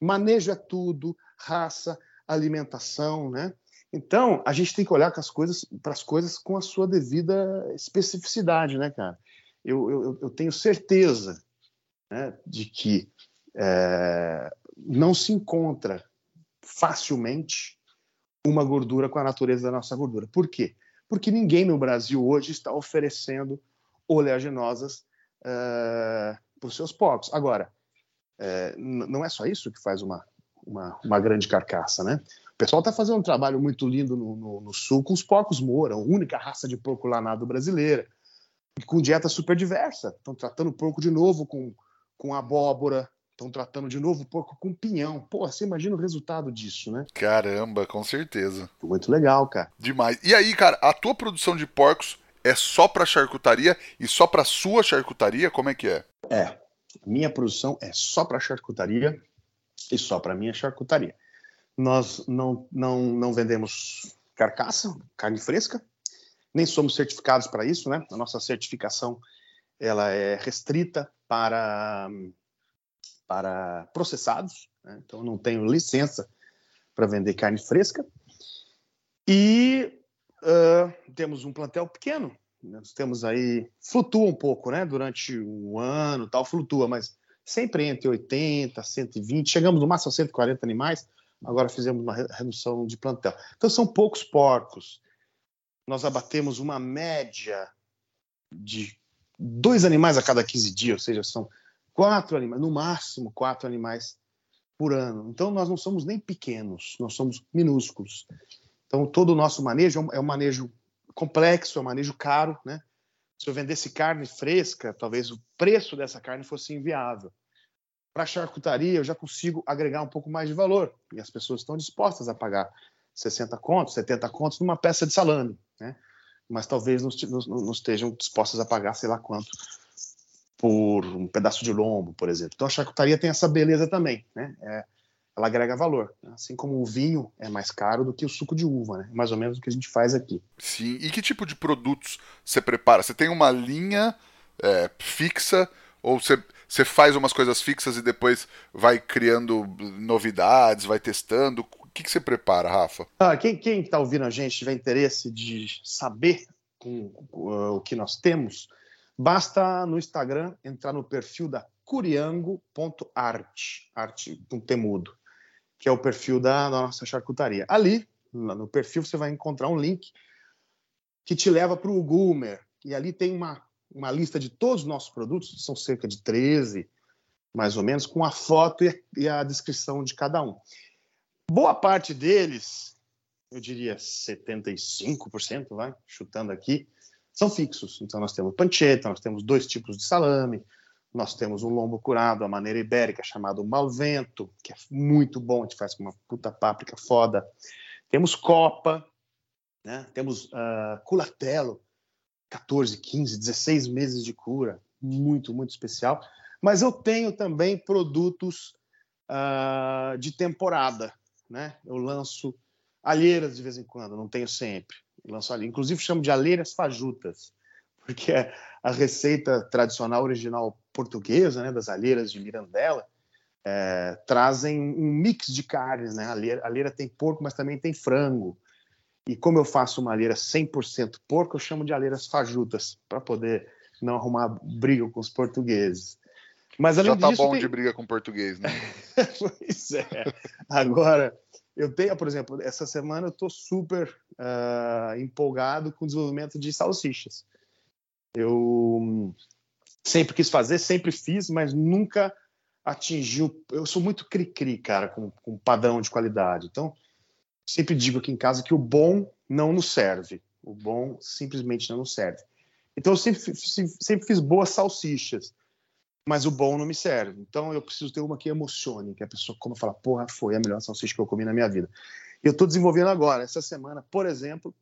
Manejo é tudo, raça, alimentação, né? Então, a gente tem que olhar para as coisas, coisas com a sua devida especificidade, né, cara? Eu, eu, eu tenho certeza né, de que é, não se encontra facilmente uma gordura com a natureza da nossa gordura. Por quê? Porque ninguém no Brasil hoje está oferecendo oleaginosas uh, para os seus porcos. Agora, é, não é só isso que faz uma, uma, uma grande carcaça, né? O pessoal está fazendo um trabalho muito lindo no, no, no, sul com os porcos moura, a única raça de porco lanado brasileira, com dieta super diversa. Estão tratando porco de novo com, com abóbora, estão tratando de novo o porco com pinhão. Pô, você imagina o resultado disso, né? Caramba, com certeza. Muito legal, cara. Demais. E aí, cara, a tua produção de porcos é só para charcutaria e só para sua charcutaria? Como é que é? É. Minha produção é só para charcutaria e só para minha charcutaria. Nós não, não, não vendemos carcaça, carne fresca, nem somos certificados para isso, né? A nossa certificação ela é restrita para para processados, né? então não tenho licença para vender carne fresca. E uh, temos um plantel pequeno, nós temos aí flutua um pouco, né? Durante um ano, tal flutua, mas sempre entre 80, 120, chegamos no máximo a 140 animais. Agora fizemos uma redução de plantel. Então são poucos porcos. Nós abatemos uma média de dois animais a cada 15 dias, ou seja, são quatro animais, no máximo quatro animais por ano. Então nós não somos nem pequenos, nós somos minúsculos. Então todo o nosso manejo é um manejo complexo, é um manejo caro, né? Se eu vendesse carne fresca, talvez o preço dessa carne fosse inviável. Para charcutaria, eu já consigo agregar um pouco mais de valor. E as pessoas estão dispostas a pagar 60 contos, 70 contos numa peça de salame, né? Mas talvez não, não, estejam dispostas a pagar sei lá quanto por um pedaço de lombo, por exemplo. Então a charcutaria tem essa beleza também, né? É, ela agrega valor. Assim como o vinho é mais caro do que o suco de uva, né? Mais ou menos o que a gente faz aqui. Sim. E que tipo de produtos você prepara? Você tem uma linha é, fixa ou você, você faz umas coisas fixas e depois vai criando novidades, vai testando? O que, que você prepara, Rafa? Ah, quem está ouvindo a gente tiver interesse de saber com, com, uh, o que nós temos, basta no Instagram entrar no perfil da curiango.art, arte com temudo que é o perfil da, da nossa charcutaria. Ali, no perfil, você vai encontrar um link que te leva para o Goomer. E ali tem uma, uma lista de todos os nossos produtos, são cerca de 13, mais ou menos, com a foto e a, descrição de cada um. Boa parte deles, eu diria 75%, vai, chutando aqui, são fixos. Então nós temos pancetta, nós temos dois tipos de salame, nós temos um lombo curado, a maneira ibérica, chamado Malvento, que é muito bom, a gente faz com uma puta páprica foda. Temos Copa, né? temos uh, Culatelo, 14, 15, 16 meses de cura, muito, muito especial. Mas eu tenho também produtos uh, de temporada, né? Eu lanço alheiras de vez em quando, não tenho sempre. Lanço alheiras. Inclusive chamo de alheiras fajutas, porque a receita tradicional original portuguesa, né, das alheiras de Mirandela, é, trazem um mix de carnes, né? A alheira, a alheira tem porco, mas também tem frango. E como eu faço uma alheira 100% porco, eu chamo de alheiras fajutas, para poder não arrumar briga com os portugueses. Mas além Já tá disso, bom tem... de briga com português, né? pois é. Agora, eu tenho, por exemplo, essa semana eu estou super uh, empolgado com o desenvolvimento de salsichas. Eu sempre quis fazer, sempre fiz, mas nunca atingiu. Eu sou muito cri-cri, cara, com, com padrão de qualidade. Então, sempre digo aqui em casa que o bom não nos serve. O bom simplesmente não nos serve. Então, eu sempre, sempre fiz boas salsichas, mas o bom não me serve. Então, eu preciso ter uma que emocione, que a pessoa como fala, porra, foi a melhor salsicha que eu comi na minha vida. Eu estou desenvolvendo agora, essa semana, por exemplo,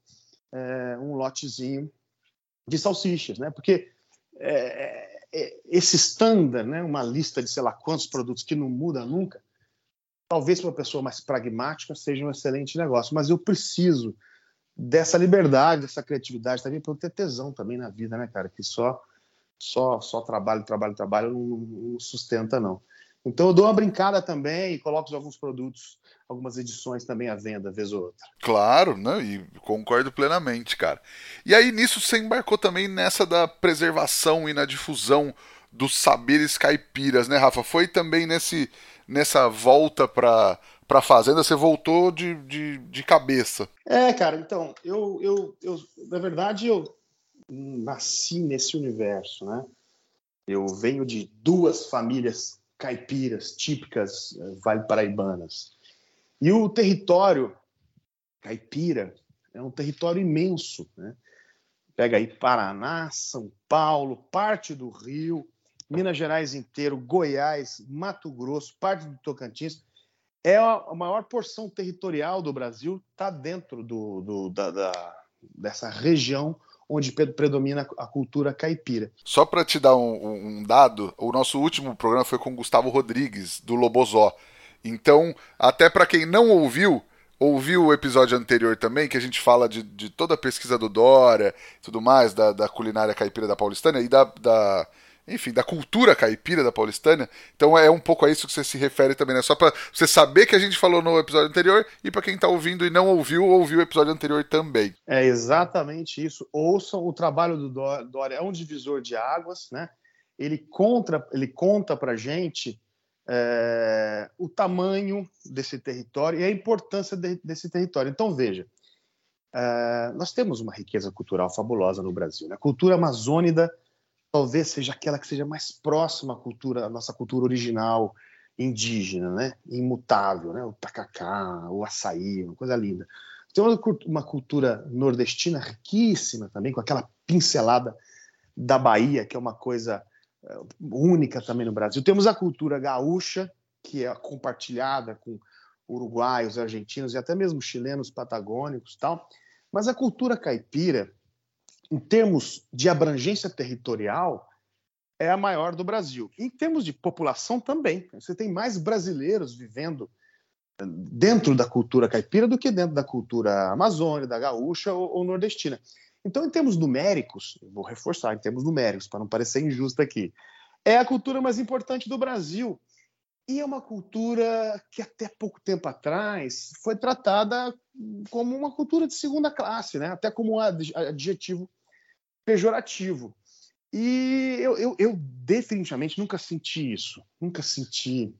é, um lotezinho de salsichas, né? Porque é, é, esse standard, né? Uma lista de sei lá quantos produtos que não muda nunca, talvez para uma pessoa mais pragmática seja um excelente negócio. Mas eu preciso dessa liberdade, dessa criatividade também para eu ter tesão também na vida, né, cara? Que só só só trabalho, trabalho, trabalho não, não sustenta não. Então eu dou uma brincada também e coloco alguns produtos, algumas edições também à venda, vez ou outra. Claro, né? E concordo plenamente, cara. E aí nisso você embarcou também nessa da preservação e na difusão dos saberes caipiras, né, Rafa? Foi também nesse nessa volta para para a fazenda, você voltou de, de, de cabeça. É, cara, então, eu, eu, eu, na verdade, eu nasci nesse universo, né? Eu venho de duas famílias caipiras típicas uh, vale paraibanas. E o território caipira é um território imenso, né? Pega aí Paraná, São Paulo, parte do Rio, Minas Gerais inteiro, Goiás, Mato Grosso, parte do Tocantins. É a maior porção territorial do Brasil, está dentro do, do da, da, dessa região onde predomina a cultura caipira. Só para te dar um, um, dado, o nosso último programa foi com Gustavo Rodrigues, do Lobozó. Então, até para quem não ouviu, ouviu o episódio anterior também, que a gente fala de, de toda a pesquisa do Dória tudo mais, da, da culinária caipira da Paulistânia e da, da enfim, da cultura caipira da paulistânia. Então é um pouco a isso que você se refere também, né? Só para você saber que a gente falou no episódio anterior e para quem está ouvindo e não ouviu, ouviu o episódio anterior também. É exatamente isso. Ouçam o trabalho do Dória, é um divisor de águas, né? Ele conta, ele conta para gente é, o tamanho desse território e a importância de, desse território. Então veja, é, nós temos uma riqueza cultural fabulosa no Brasil. Né? A cultura amazônida talvez seja aquela que seja mais próxima à cultura, à nossa cultura original indígena, né? Imutável, né? O tacacá, o açaí, uma coisa linda. Tem uma cultura nordestina riquíssima também, com aquela pincelada da Bahia, que é uma coisa eh, única também no Brasil. Temos a cultura gaúcha, que é compartilhada com uruguaios, argentinos e até mesmo chilenos patagônicos, tal. Mas a cultura caipira, em termos de abrangência territorial, é a maior do Brasil. Em termos de população também. Você tem mais brasileiros vivendo eh, dentro da cultura caipira do que dentro da cultura amazônica, da gaúcha ou, ou nordestina. Então, em termos numéricos, vou reforçar, em termos numéricos, para não parecer injusto aqui, é a cultura mais importante do Brasil. E é uma cultura que até pouco tempo atrás foi tratada como uma cultura de segunda classe, né? até como um adjetivo pejorativo. E eu, eu, eu definitivamente nunca senti isso, nunca senti.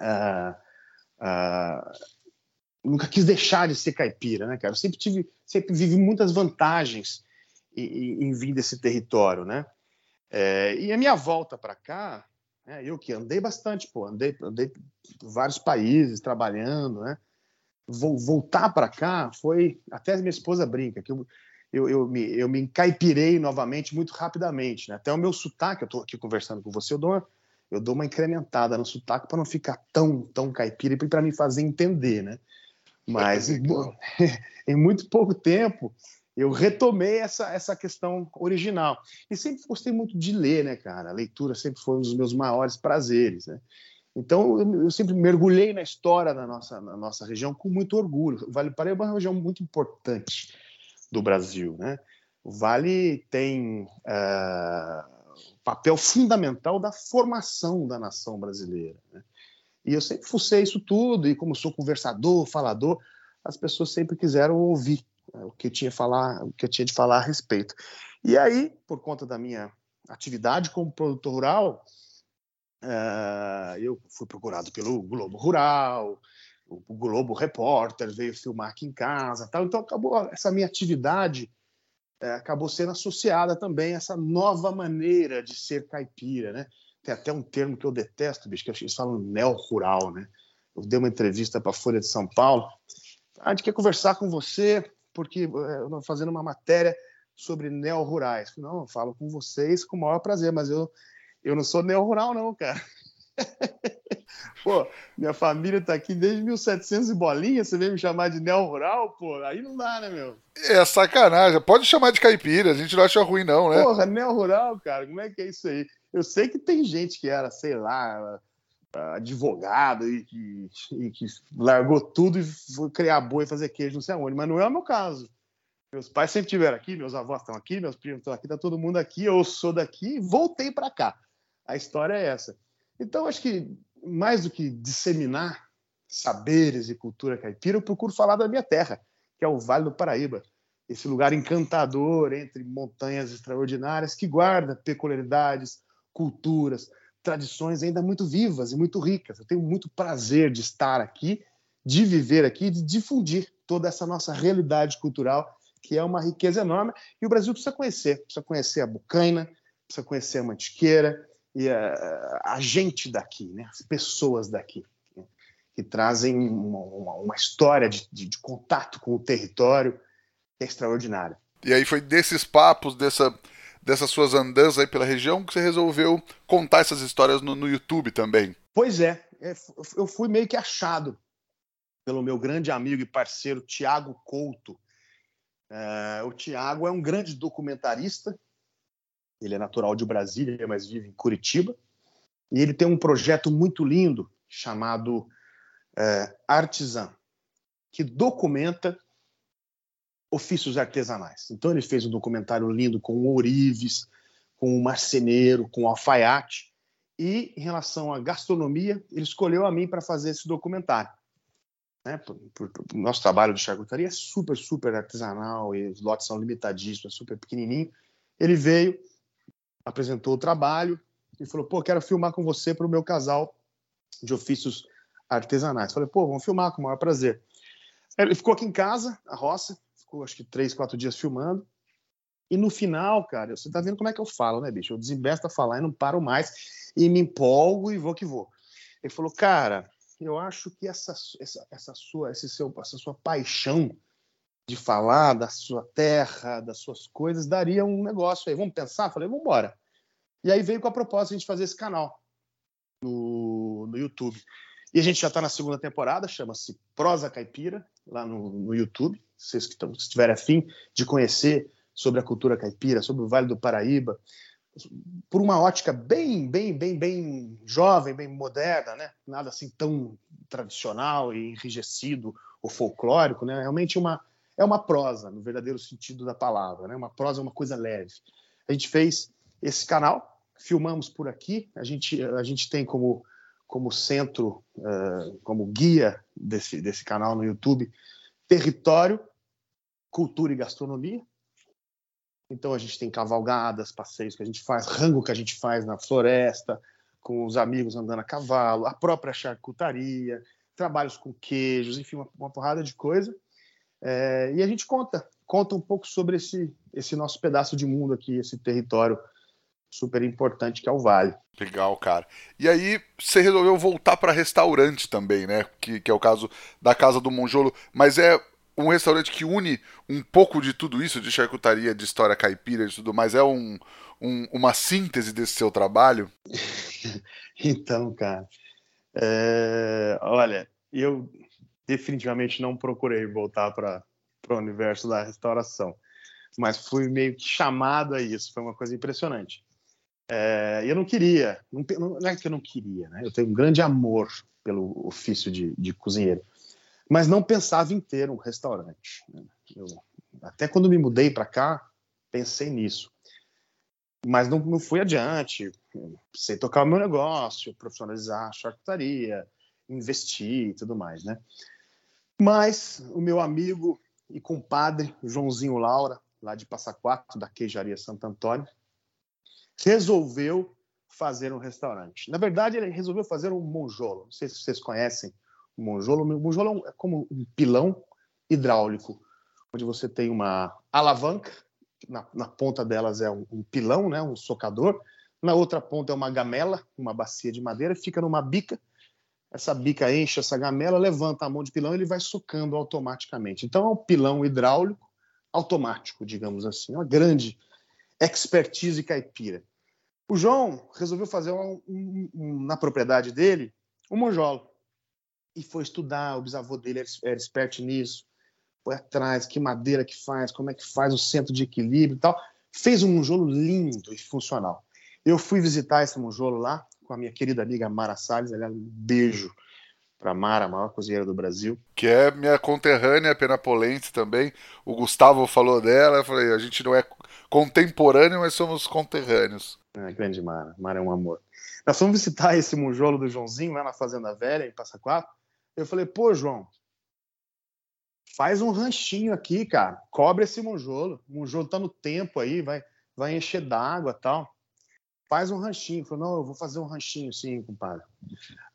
Uh, uh, nunca quis deixar de ser caipira, né, cara? Eu sempre tive, sempre vivi muitas vantagens em, em vir desse território, né? É, e a minha volta para cá, né, eu que andei bastante, pô, andei, andei vários países trabalhando, né? Voltar para cá foi até minha esposa brinca que eu, eu, eu, me, eu me encaipirei novamente muito rapidamente. Né? Até o meu sotaque, eu estou aqui conversando com você, eu dou uma, eu dou uma incrementada no sotaque para não ficar tão, tão caipira e para me fazer entender. Né? Mas em, em muito pouco tempo eu retomei essa, essa questão original. E sempre gostei muito de ler, né, cara? A leitura sempre foi um dos meus maiores prazeres, né? Então, eu, eu sempre mergulhei na história da nossa, na nossa região com muito orgulho. O Vale do Paraíba é uma região muito importante do Brasil. Né? O Vale tem uh, papel fundamental da formação da nação brasileira. Né? E eu sempre fucei isso tudo, e como sou conversador, falador, as pessoas sempre quiseram ouvir né, o que eu tinha falar, o que eu tinha de falar a respeito. E aí, por conta da minha atividade como produtor rural, uh, eu fui procurado pelo Globo Rural, o Globo Repórter veio filmar aqui em casa, tal. Então acabou essa minha atividade é, acabou sendo associada também a essa nova maneira de ser caipira, né? Tem até um termo que eu detesto, bicho, que eles falam neo-rural, né? Eu dei uma entrevista para a Folha de São Paulo. Ah, a gente quer conversar com você porque é, eu estou fazendo uma matéria sobre neo-rurais. Não, eu falo com vocês com o maior prazer, mas eu, eu não sou neo-rural, não, cara. Pô, minha família tá aqui desde 1700 e bolinha, você vem me chamar de neo-rural, pô, aí não dá, né, meu? É sacanagem, pode chamar de caipira, a gente não acha ruim não, né? Porra, neo-rural, cara, como é que é isso aí? Eu sei que tem gente que era, sei lá, advogado e que, e que largou tudo e foi criar boi e fazer queijo não sei aonde, mas não é o meu caso. Meus pais sempre estiveram aqui, meus avós estão aqui, meus primos estão aqui, tá todo mundo aqui, eu sou daqui e voltei para cá. A história é essa. Então, acho que mais do que disseminar saberes e cultura caipira, eu procuro falar da minha terra, que é o Vale do Paraíba. Esse lugar encantador entre montanhas extraordinárias que guarda peculiaridades, culturas, tradições ainda muito vivas e muito ricas. Eu tenho muito prazer de estar aqui, de viver aqui, de difundir toda essa nossa realidade cultural, que é uma riqueza enorme. E o Brasil precisa conhecer. Precisa conhecer a bucaina, precisa conhecer a mantiqueira, e a, a gente daqui, né? as pessoas daqui, né? que trazem uma, uma, uma história de, de, de, contato com o território que é extraordinária. E aí foi desses papos, dessa, dessas suas andanças aí pela região, que você resolveu contar essas histórias no, no YouTube também. Pois é, é eu fui meio que achado pelo meu grande amigo e parceiro Tiago Couto. É, o Tiago é um grande documentarista, ele é natural de Brasília, mas vive em Curitiba, e ele tem um projeto muito lindo chamado é, Artisan, que documenta ofícios artesanais. Então ele fez um documentário lindo com o ourives, com o marceneiro, com o alfaiate, e em relação à gastronomia, ele escolheu a mim para fazer esse documentário né, por, por, por, nosso trabalho de charcutaria é super, super artesanal e os lotes são limitadíssimos, é super pequenininho. Ele veio, apresentou o trabalho e falou: pô, quero filmar com você para o meu casal de ofícios artesanais. Falei: pô, vamos filmar com o maior prazer. Ele ficou aqui em casa, a roça, ficou acho que três, quatro dias filmando. E no final, cara, você tá vendo como é que eu falo, né, bicho? Eu desembesto a falar e não paro mais e me empolgo e vou que vou. Ele falou, cara, eu acho que essa, essa, essa, sua, esse seu, essa sua paixão de falar da sua terra, das suas coisas, daria um negócio aí. Vamos pensar? Falei, vamos embora. E aí veio com a proposta de a gente fazer esse canal no, no YouTube. E a gente já está na segunda temporada, chama-se Prosa Caipira, lá no, no YouTube. Vocês que, tão, se tiverem afim de conhecer sobre a cultura caipira, sobre o Vale do Paraíba, por uma ótica bem, bem, bem, bem jovem, bem moderna, né? Nada assim tão tradicional e enrijecido ou folclórico, né? Realmente uma é uma prosa no verdadeiro sentido da palavra, né? Uma prosa é uma coisa leve. A gente fez esse canal, filmamos por aqui. A gente a gente tem como como centro, uh, como guia desse desse canal no YouTube, território, cultura e gastronomia. Então a gente tem cavalgadas, passeios que a gente faz, rango que a gente faz na floresta, com os amigos andando a cavalo, a própria charcutaria, trabalhos com queijos, enfim, uma, uma porrada de coisa. É, e a gente conta, conta um pouco sobre esse, esse nosso pedaço de mundo aqui, esse território super importante que é o Vale. Legal, cara. E aí você resolveu voltar para restaurante também, né? Que, que é o caso da Casa do Monjolo. Mas é um restaurante que une um pouco de tudo isso, de charcutaria, de história caipira e tudo mais, é um, um, uma síntese desse seu trabalho? então, cara, é... olha, eu definitivamente não procurei voltar para o universo da restauração, mas fui meio que chamado a isso, foi uma coisa impressionante. É... eu não queria, não, não é que eu não queria, né? eu tenho um grande amor pelo ofício de, de cozinheiro, mas não pensava em ter um restaurante. Né? Eu, até quando me mudei para cá, pensei nisso. Mas não, não fui adiante. Sei tocar o meu negócio, profissionalizar a charcutaria, investir e tudo mais, né? Mas o meu amigo e compadre, Joãozinho Laura, lá de Passa Quatro, da Queijaria Santo Antônio, resolveu fazer um restaurante. Na verdade, ele resolveu fazer um monjolo. Não sei se vocês conhecem o monjolo. O monjolo é como um pilão hidráulico, onde você tem uma alavanca, na, na ponta delas é um, um, pilão, né, um socador, na outra ponta é uma gamela, uma bacia de madeira, fica numa bica, essa bica enche essa gamela, levanta a mão de pilão ele vai socando automaticamente. Então é um pilão hidráulico automático, digamos assim, uma grande expertise caipira. O João resolveu fazer um, um, um, na propriedade dele um monjolo e foi estudar. O bisavô dele era, era esperto nisso, foi atrás, que madeira que faz, como é que faz o centro de equilíbrio e tal. Fez um monjolo lindo e funcional. Eu fui visitar esse monjolo lá com a minha querida amiga Mara Salles, aliás, um beijo para Mara, a maior cozinheira do Brasil. Que é minha conterrânea penapolense também. O Gustavo falou dela, eu falei, a gente não é contemporâneo, mas somos conterrâneos. É, grande Mara, Mara é um amor. Nós fomos visitar esse monjolo do Joãozinho lá na Fazenda Velha, em Passa Quatro. Eu falei, pô, João, faz um ranchinho aqui, cara. Cobre esse monjolo. O monjolo tá no tempo aí, vai, vai encher d'água tal. Faz um ranchinho. Falei, não, eu vou fazer um ranchinho sim, compadre.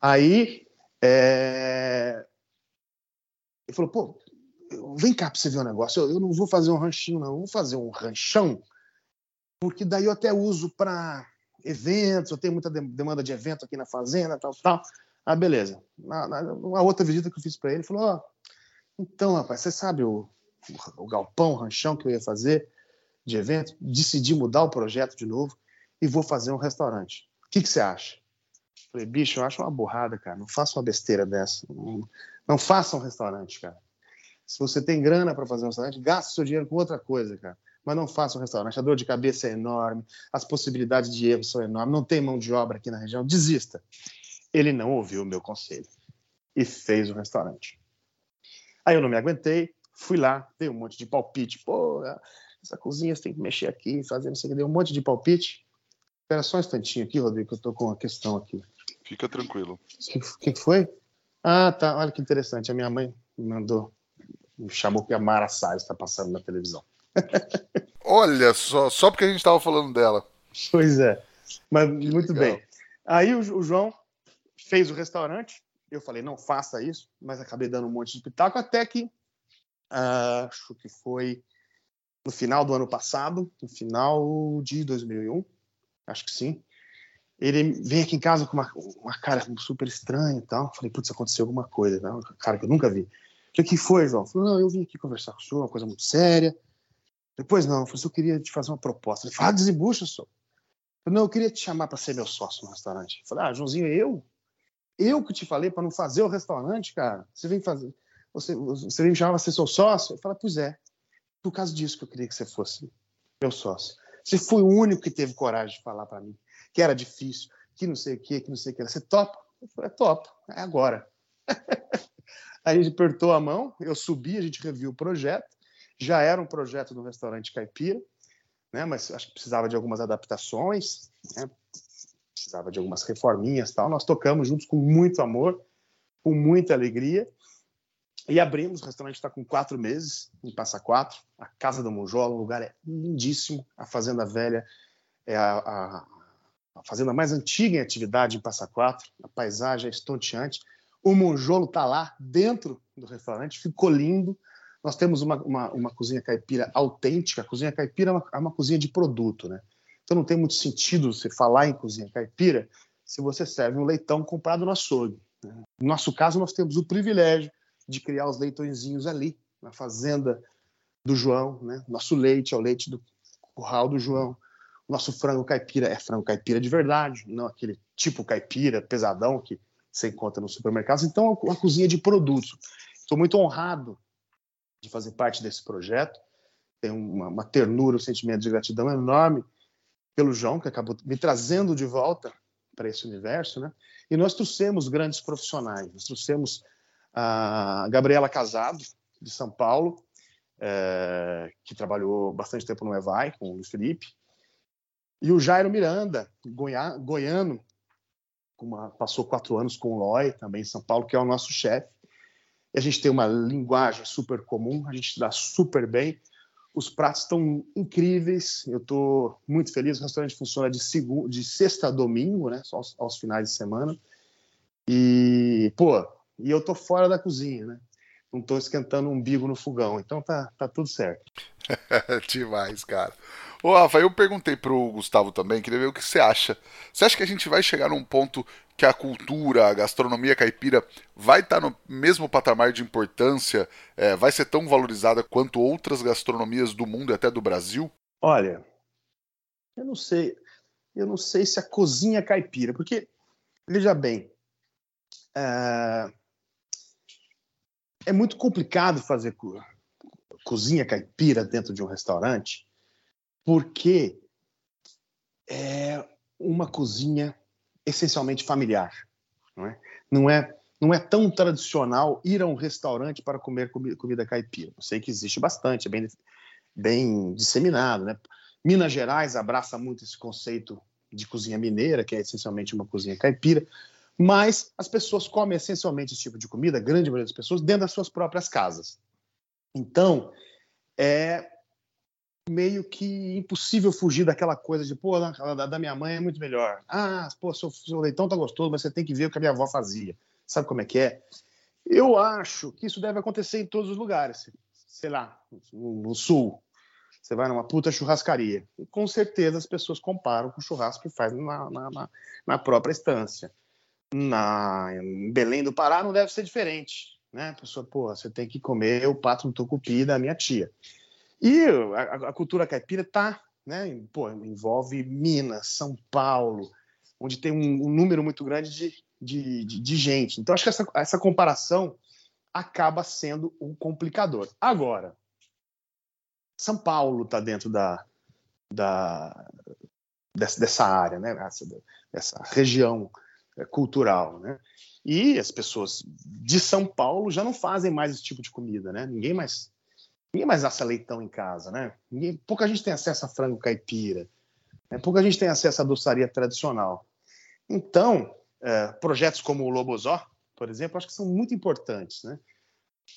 Aí, é... ele falou, pô, vem cá pra você ver um negócio. Eu, eu não vou fazer um ranchinho, não. Eu vou fazer um ranchão, porque daí eu até uso para eventos, eu tenho muita demanda de evento aqui na fazenda, tal, tal. Ah, beleza. Na, na, outra visita que eu fiz para ele, ele falou: oh, então, rapaz, você sabe o, o galpão, o ranchão que eu ia fazer de evento? Decidi mudar o projeto de novo e vou fazer um restaurante. O que, que você acha? Falei, bicho, eu acho uma borrada, cara. Não faça uma besteira dessa. Não, não faça um restaurante, cara. Se você tem grana para fazer um restaurante, gaste seu dinheiro com outra coisa, cara. Mas não faça um restaurante. A dor de cabeça é enorme, as possibilidades de erro são enormes, não tem mão de obra aqui na região. Desista. Ele não ouviu o meu conselho e fez o restaurante. Aí eu não me aguentei, fui lá, dei um monte de palpite. Pô, essa cozinha você tem que mexer aqui, fazer não sei o que, dei um monte de palpite. Espera só um instantinho aqui, Rodrigo, que eu tô com uma questão aqui. Fica tranquilo. O que, que, foi? Ah, tá. Olha que interessante. A minha mãe me mandou, me chamou que a Mara Salles está passando na televisão. Olha só, só porque a gente estava falando dela. Pois é. Mas muito bem. Aí o, o, João fez o restaurante. Eu falei, não faça isso, mas acabei dando um monte de pitaco até que uh, acho que foi no final do ano passado, no final de 2001, acho que sim. Ele vem aqui em casa com uma, uma cara super estranha e tal. Falei, putz, aconteceu alguma coisa, né? cara que eu nunca vi. O que foi, João? Falei, não, eu vim aqui conversar com o senhor, uma coisa muito séria. Depois, não, eu falei, eu queria te fazer uma proposta. Ele falou, ah, desembucha, senhor. Falei, não, eu queria te chamar para ser meu sócio no restaurante. Falei, ah, Joãozinho, eu? Eu que te falei para não fazer o restaurante, cara? Você vem fazer. Você, você vem me chamar para ser seu sócio? Eu falei, pois é. Por causa disso que eu queria que você fosse meu sócio. Você foi o único que teve coragem de falar para mim que era difícil, que não sei o que, que não sei o que. Você topa? Eu falei, é top, é agora. a gente apertou a mão, eu subi, a gente reviu o projeto. Já era um projeto do restaurante caipira, né? Mas acho que precisava de algumas adaptações, né? Precisava de algumas reforminhas, tal. Nós tocamos juntos com muito amor, com muita alegria. E abrimos, o restaurante está com quatro meses, em Passa Quatro, a Casa do Monjola, um lugar é lindíssimo, a Fazenda Velha é a, a, a fazenda mais antiga em atividade em Passa Quatro, a paisagem é estonteante. O monjolo está lá dentro do restaurante, ficou lindo. Nós temos uma, uma, uma cozinha caipira autêntica. A cozinha caipira é uma, é uma, cozinha de produto, né? Então não tem muito sentido você falar em cozinha caipira se você serve um leitão comprado no açougue. Né? No nosso caso, nós temos o privilégio de criar os leitõezinhos ali, na fazenda do João. Né? Nosso leite é o leite do curral do João nosso frango caipira é frango caipira de verdade, não aquele tipo caipira pesadão que você encontra nos supermercados. Então, é uma cozinha de produtos. Estou muito honrado de fazer parte desse projeto. Tenho uma, uma ternura, um sentimento de gratidão enorme pelo João, que acabou me trazendo de volta para esse universo, né? E nós trouxemos grandes profissionais. Nós trouxemos a Gabriela Casado, de São Paulo, é, que trabalhou bastante tempo no Evai com o Felipe, e o Jairo Miranda, goia, goiano, uma, passou quatro anos com o Loi, também em São Paulo, que é o nosso chefe. E a gente tem uma linguagem super comum, a gente dá super bem. Os pratos estão incríveis, eu estou muito feliz. O restaurante funciona de, segunda, de sexta a domingo, né? Só aos, aos finais de semana. E, pô, e eu tô fora da cozinha, né? Não estou esquentando um umbigo no fogão, então tá, tá tudo certo. Demais, cara. Ô, Rafa, eu perguntei pro Gustavo também, queria ver o que você acha. Você acha que a gente vai chegar num ponto que a cultura, a gastronomia caipira vai estar tá no mesmo patamar de importância, é, vai ser tão valorizada quanto outras gastronomias do mundo e até do Brasil? Olha, eu não sei. Eu não sei se a cozinha caipira, porque, veja bem, é, é muito complicado fazer co cozinha caipira dentro de um restaurante, porque é uma cozinha essencialmente familiar. Não é? Não é, não é tão tradicional ir a um restaurante para comer comida, comida caipira. Eu sei que existe bastante, é bem, bem disseminado. Né? Minas Gerais abraça muito esse conceito de cozinha mineira, que é essencialmente uma cozinha caipira, mas as pessoas comem essencialmente esse tipo de comida, a grande maioria das pessoas, dentro das suas próprias casas. Então, é meio que impossível fugir daquela coisa de, pô, da, da minha mãe é muito melhor. Ah, pô, seu, seu leitão tá gostoso, mas você tem que ver o que a minha avó fazia. Sabe como é que é? Eu acho que isso deve acontecer em todos os lugares. Sei lá, no, sul. Você vai numa puta churrascaria. E com certeza as pessoas comparam com o churrasco que faz na, na, na própria estância. Na, Belém do Pará não deve ser diferente. Né? A pessoa, pô, você tem que comer o pato no tucupi da minha tia. E a, a cultura caipira tá, né? Pô, envolve Minas, São Paulo, onde tem um, um número muito grande de, de, de, de, gente. Então, acho que essa, essa comparação acaba sendo um complicador. Agora, São Paulo está dentro da, da dessa, dessa, área, né? Essa, dessa região cultural, né? E as pessoas de São Paulo já não fazem mais esse tipo de comida, né? Ninguém mais ninguém mais assa leitão em casa, né? Ninguém, pouca gente tem acesso a frango caipira, né? pouca gente tem acesso à doçaria tradicional. Então, é, projetos como o Lobozó, por exemplo, acho que são muito importantes, né?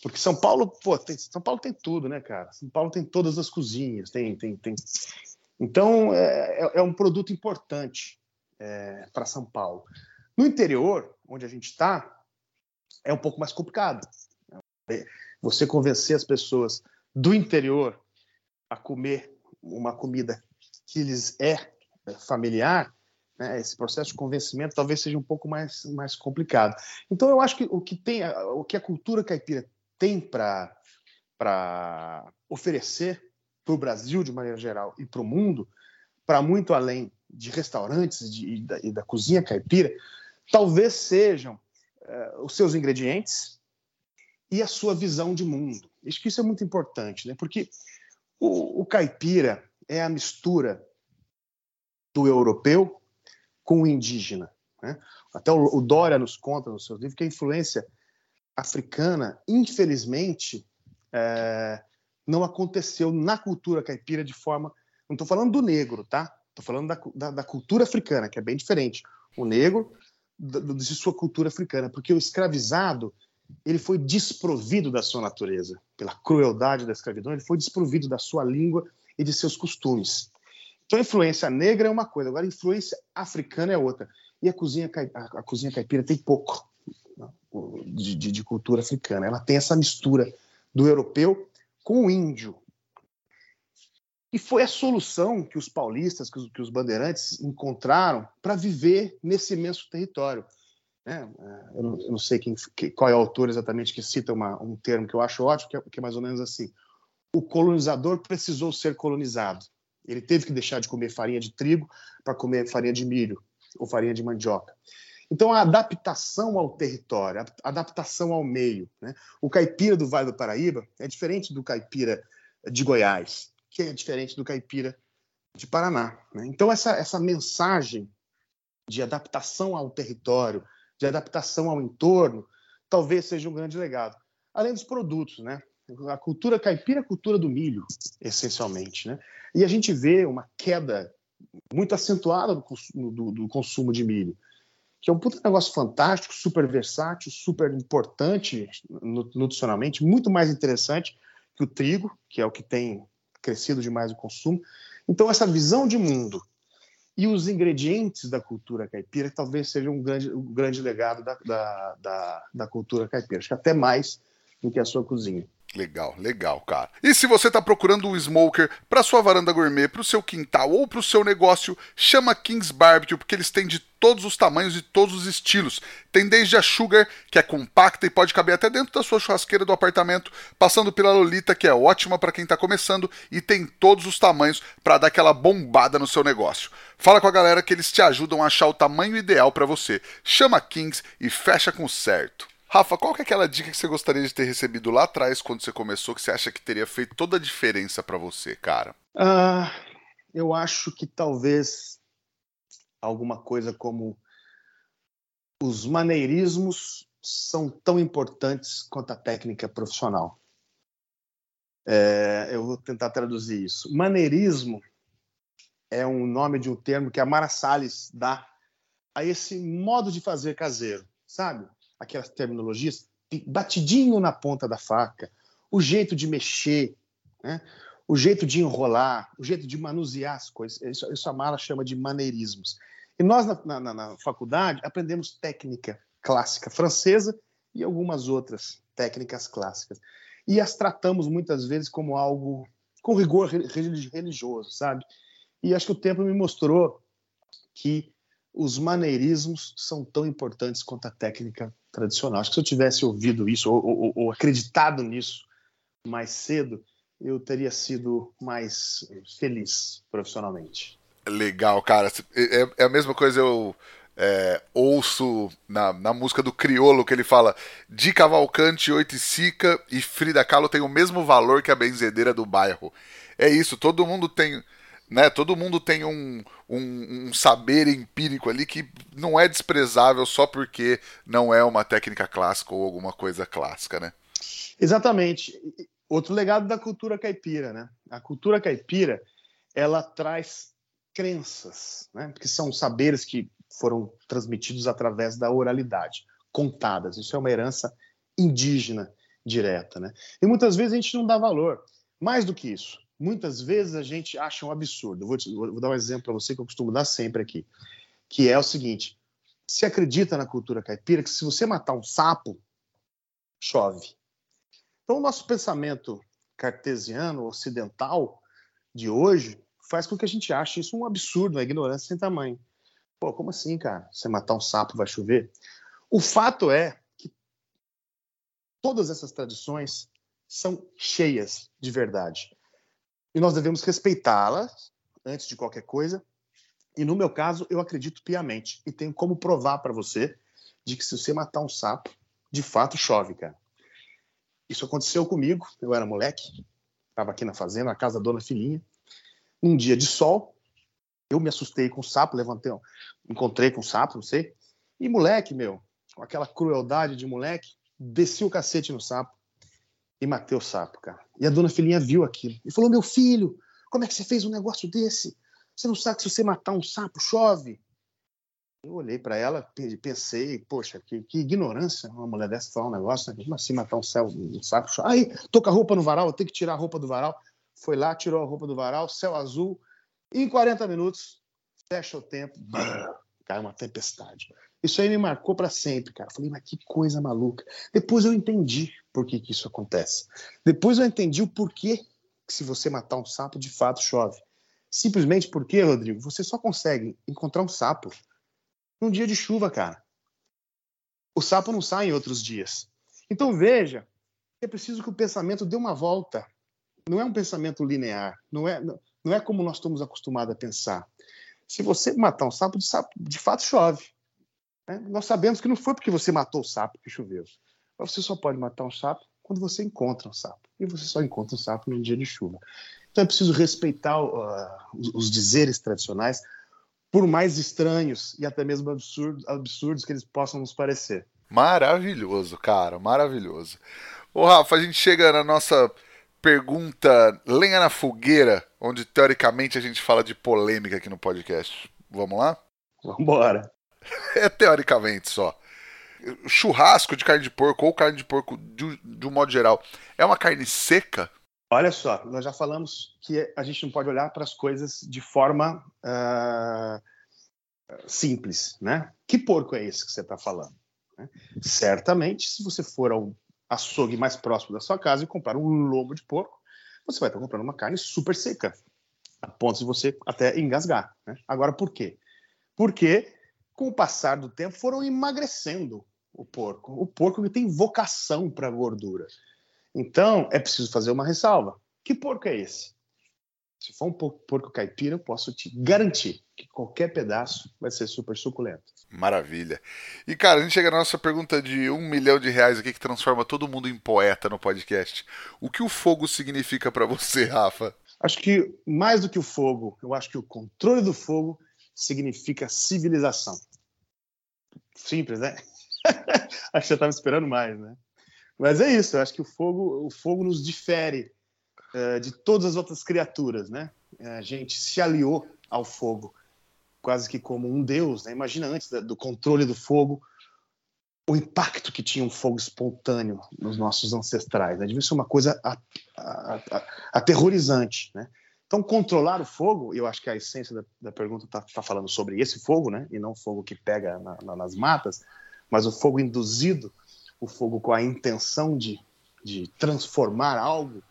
Porque São Paulo, pô, tem, São Paulo tem tudo, né, cara? São Paulo tem todas as cozinhas, tem, tem, tem. Então é, é, é um produto importante é, para São Paulo. No interior, onde a gente está, é um pouco mais complicado. Você convencer as pessoas do interior a comer uma comida que lhes é familiar né, esse processo de convencimento talvez seja um pouco mais, mais complicado. Então, eu acho que o que, tem, o que a cultura caipira tem para oferecer para o Brasil, de maneira geral, e para o mundo, para muito além de restaurantes e, e, da, cozinha caipira, talvez sejam uh, os seus ingredientes e a sua visão de mundo. Acho que isso é muito importante, né? porque o, o caipira é a mistura do europeu com o indígena. Né? Até o, o Dória nos conta nos seus livros que a influência africana, infelizmente, é, não aconteceu na cultura caipira de forma. Não estou falando do negro, tá? Estou falando da, da, da, cultura africana, que é bem diferente. O negro de sua cultura africana, porque o escravizado ele foi desprovido da sua natureza, pela crueldade da escravidão, ele foi desprovido da sua língua e de seus costumes. Então, a influência negra é uma coisa, agora a influência africana é outra. E a cozinha, a, cozinha caipira tem pouco né, de, de, de, cultura africana. Ela tem essa mistura do europeu com o índio. E foi a solução que os paulistas, que os, que os bandeirantes encontraram para viver nesse imenso território. Né? Eu, não, eu, não, sei quem, qual é o autor exatamente que cita uma, um termo que eu acho ótimo, que é, que é mais ou menos assim: o colonizador precisou ser colonizado. Ele teve que deixar de comer farinha de trigo para comer farinha de milho ou farinha de mandioca. Então, a adaptação ao território, a adaptação ao meio. Né? O caipira do Vale do Paraíba é diferente do caipira de Goiás, que é diferente do caipira de Paraná. Né? Então, essa, essa mensagem de adaptação ao território, de adaptação ao entorno, talvez seja um grande legado. Além dos produtos, né? A cultura caipira é a cultura do milho, essencialmente. Né? E a gente vê uma queda muito acentuada do, do, do consumo de milho, que é um negócio fantástico, super versátil, super importante nutricionalmente, muito mais interessante que o trigo, que é o que tem crescido demais o consumo. Então, essa visão de mundo e os ingredientes da cultura caipira talvez seja um grande, um grande legado da, da, da, da cultura caipira. Acho que até mais do que a sua cozinha. Legal, legal, cara. E se você está procurando um smoker para sua varanda gourmet, para o seu quintal ou para o seu negócio, chama Kings Barbecue porque eles têm de todos os tamanhos e todos os estilos. Tem desde a Sugar, que é compacta e pode caber até dentro da sua churrasqueira do apartamento, passando pela Lolita, que é ótima para quem está começando e tem todos os tamanhos para dar aquela bombada no seu negócio. Fala com a galera que eles te ajudam a achar o tamanho ideal para você. Chama Kings e fecha com certo. Rafa, qual que é aquela dica que você gostaria de ter recebido lá atrás quando você começou que você acha que teria feito toda a diferença para você, cara? Uh, eu acho que talvez alguma coisa como os maneirismos são tão importantes quanto a técnica profissional. É, eu vou tentar traduzir isso. Maneirismo é um nome de um termo que a Mara Salles dá a esse modo de fazer caseiro, sabe? Aquelas terminologias, batidinho na ponta da faca, o jeito de mexer, né? o jeito de enrolar, o jeito de manusear as coisas. Isso, isso a Mala chama de maneirismos. E nós, na, na, na faculdade, aprendemos técnica clássica francesa e algumas outras técnicas clássicas. E as tratamos muitas vezes como algo com rigor religioso, sabe? E acho que o tempo me mostrou que os maneirismos são tão importantes quanto a técnica tradicional. Acho que se eu tivesse ouvido isso ou, ou, ou acreditado nisso mais cedo, eu teria sido mais feliz profissionalmente. Legal, cara. É, é a mesma coisa eu é, ouço na, na música do Criolo que ele fala de Cavalcante, Oiticica e Frida Kahlo tem o mesmo valor que a benzedeira do bairro. É isso, todo mundo tem né? Todo mundo tem um, um, um, saber empírico ali que não é desprezável só porque não é uma técnica clássica ou alguma coisa clássica, né? Exatamente. Outro legado da cultura caipira, né? A cultura caipira, ela traz crenças, né? Que são saberes que foram transmitidos através da oralidade, contadas. Isso é uma herança indígena direta, né? E muitas vezes a gente não dá valor. Mais do que isso, muitas vezes a gente acha um absurdo. Vou, te, vou dar um exemplo para você que eu costumo dar sempre aqui, que é o seguinte: se acredita na cultura caipira que se você matar um sapo, chove. Então, o nosso pensamento cartesiano, ocidental de hoje, faz com que a gente ache isso um absurdo, uma ignorância sem tamanho. Pô, como assim, cara? Você matar um sapo vai chover? O fato é que todas essas tradições são cheias de verdade e nós devemos respeitá-las antes de qualquer coisa. E no meu caso, eu acredito piamente e tenho como provar para você de que se você matar um sapo, de fato chove, cara. Isso aconteceu comigo, eu era moleque, estava aqui na fazenda, na casa da dona Filhinha. Um dia de sol, eu me assustei com o sapo, levantei, encontrei com o sapo, não sei. E moleque, meu, com aquela crueldade de moleque, desci o cacete no sapo e matei o sapo, cara. E a dona filhinha viu aquilo e falou: Meu filho, como é que você fez um negócio desse? Você não sabe que se você matar um sapo, chove? Eu olhei para ela e pensei: Poxa, que, que, ignorância uma mulher dessa falar um negócio, né? Como assim matar um, céu, um sapo? Chove? Aí, tô com a roupa no varal, eu tenho que tirar a roupa do varal. Foi lá, tirou a roupa do varal, céu azul. E em 40 minutos, fecha o tempo, brrr, cai uma tempestade. Isso aí me marcou para sempre, cara. Falei, mas que coisa maluca. Depois eu entendi por que, que isso acontece. Depois eu entendi o porquê que se você matar um sapo, de fato chove. Simplesmente porque, Rodrigo, você só consegue encontrar um sapo num dia de chuva, cara. O sapo não sai em outros dias. Então veja, é preciso que o pensamento dê uma volta. Não é um pensamento linear. Não é, não é como nós estamos acostumados a pensar. Se você matar um sapo, de, sapo, de fato chove. Né? Nós sabemos que não foi porque você matou o sapo que choveu. Mas você só pode matar um sapo quando você encontra um sapo. E você só encontra um sapo num dia de chuva. Então é preciso respeitar uh, os dizeres tradicionais, por mais estranhos e até mesmo absurdos, absurdos que eles possam nos parecer. Maravilhoso, cara, maravilhoso. Ô, Rafa, a gente chega na nossa pergunta lenha na fogueira, onde teoricamente a gente fala de polêmica aqui no podcast. Vamos lá? Vamos embora. é teoricamente só. Churrasco de carne de porco ou carne de porco de, de um modo geral é uma carne seca? Olha só, nós já falamos que a gente não pode olhar para as coisas de forma uh, simples, né? Que porco é esse que você está falando? Né? Certamente, se você for ao açougue mais próximo da sua casa e comprar um lombo de porco, você vai estar comprando uma carne super seca, a ponto de você até engasgar. Né? Agora, por quê? Porque com o passar do tempo, foram emagrecendo o porco. O porco tem vocação para gordura. Então, é preciso fazer uma ressalva. Que porco é esse? Se for um porco caipira, eu posso te garantir que qualquer pedaço vai ser super suculento. Maravilha. E, cara, a gente chega na nossa pergunta de um milhão de reais aqui que transforma todo mundo em poeta no podcast. O que o fogo significa para você, Rafa? Acho que mais do que o fogo, eu acho que o controle do fogo significa civilização. Simples, né? acho que você estava esperando mais, né? Mas é isso, eu acho que o fogo, o fogo nos difere de todas as outras criaturas, né? A gente se aliou ao fogo quase que como um deus, né? Imagina antes do controle do fogo, o impacto que tinha um fogo espontâneo nos nossos ancestrais. Né? Devia ser uma coisa aterrorizante, né? Então, controlar o fogo, eu acho que a essência da, da pergunta está tá falando sobre esse fogo, né? E não o fogo que pega na, na, nas matas, mas o fogo induzido, o fogo com a intenção de, de transformar algo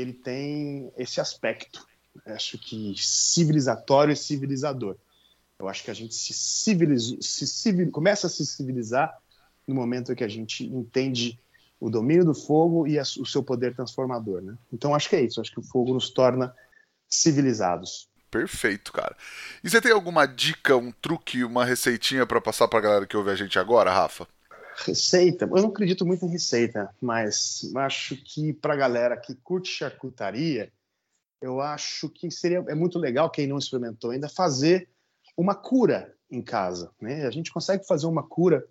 ele tem esse aspecto, acho que civilizatório e civilizador. Eu acho que a gente se se civil, começa a se civilizar no momento que a gente entende o domínio do fogo e a, o seu poder transformador, né? Então acho que é isso, acho que o fogo nos torna civilizados. Perfeito, cara. E você tem alguma dica, um truque, uma receitinha para passar para a galera que ouve a gente agora, Rafa? Receita? Eu não acredito muito em receita, mas acho que para a galera que curte charcutaria, eu acho que seria é muito legal quem não experimentou ainda fazer uma cura em casa. Né? A gente consegue fazer uma cura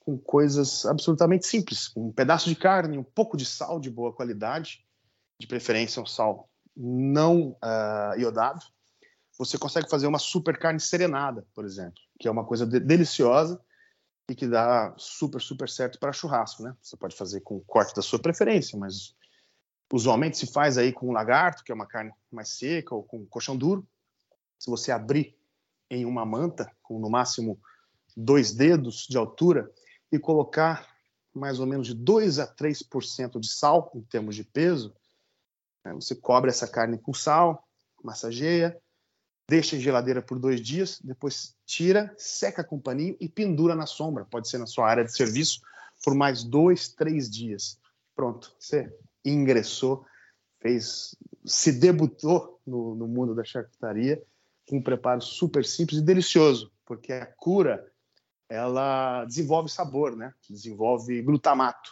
com coisas absolutamente simples, um pedaço de carne, um pouco de sal de boa qualidade, de preferência um sal não uh, iodado. Você consegue fazer uma super carne serenada, por exemplo, que é uma coisa de deliciosa e que dá super, super certo para churrasco, né? Você pode fazer com o corte da sua preferência, mas usualmente se faz aí com lagarto, que é uma carne mais seca, ou com colchão duro. Se você abrir em uma manta, com no máximo dois dedos de altura, e colocar mais ou menos de 2 a 3% de sal em termos de peso, né? você cobre essa carne com sal, massageia, deixa em geladeira por dois dias, depois tira, seca com paninho e pendura na sombra. Pode ser na sua área de serviço por mais dois, três dias. Pronto, você ingressou, fez, se debutou no, no mundo da charcutaria com um preparo super simples e delicioso, porque a cura ela desenvolve sabor, né? Desenvolve glutamato.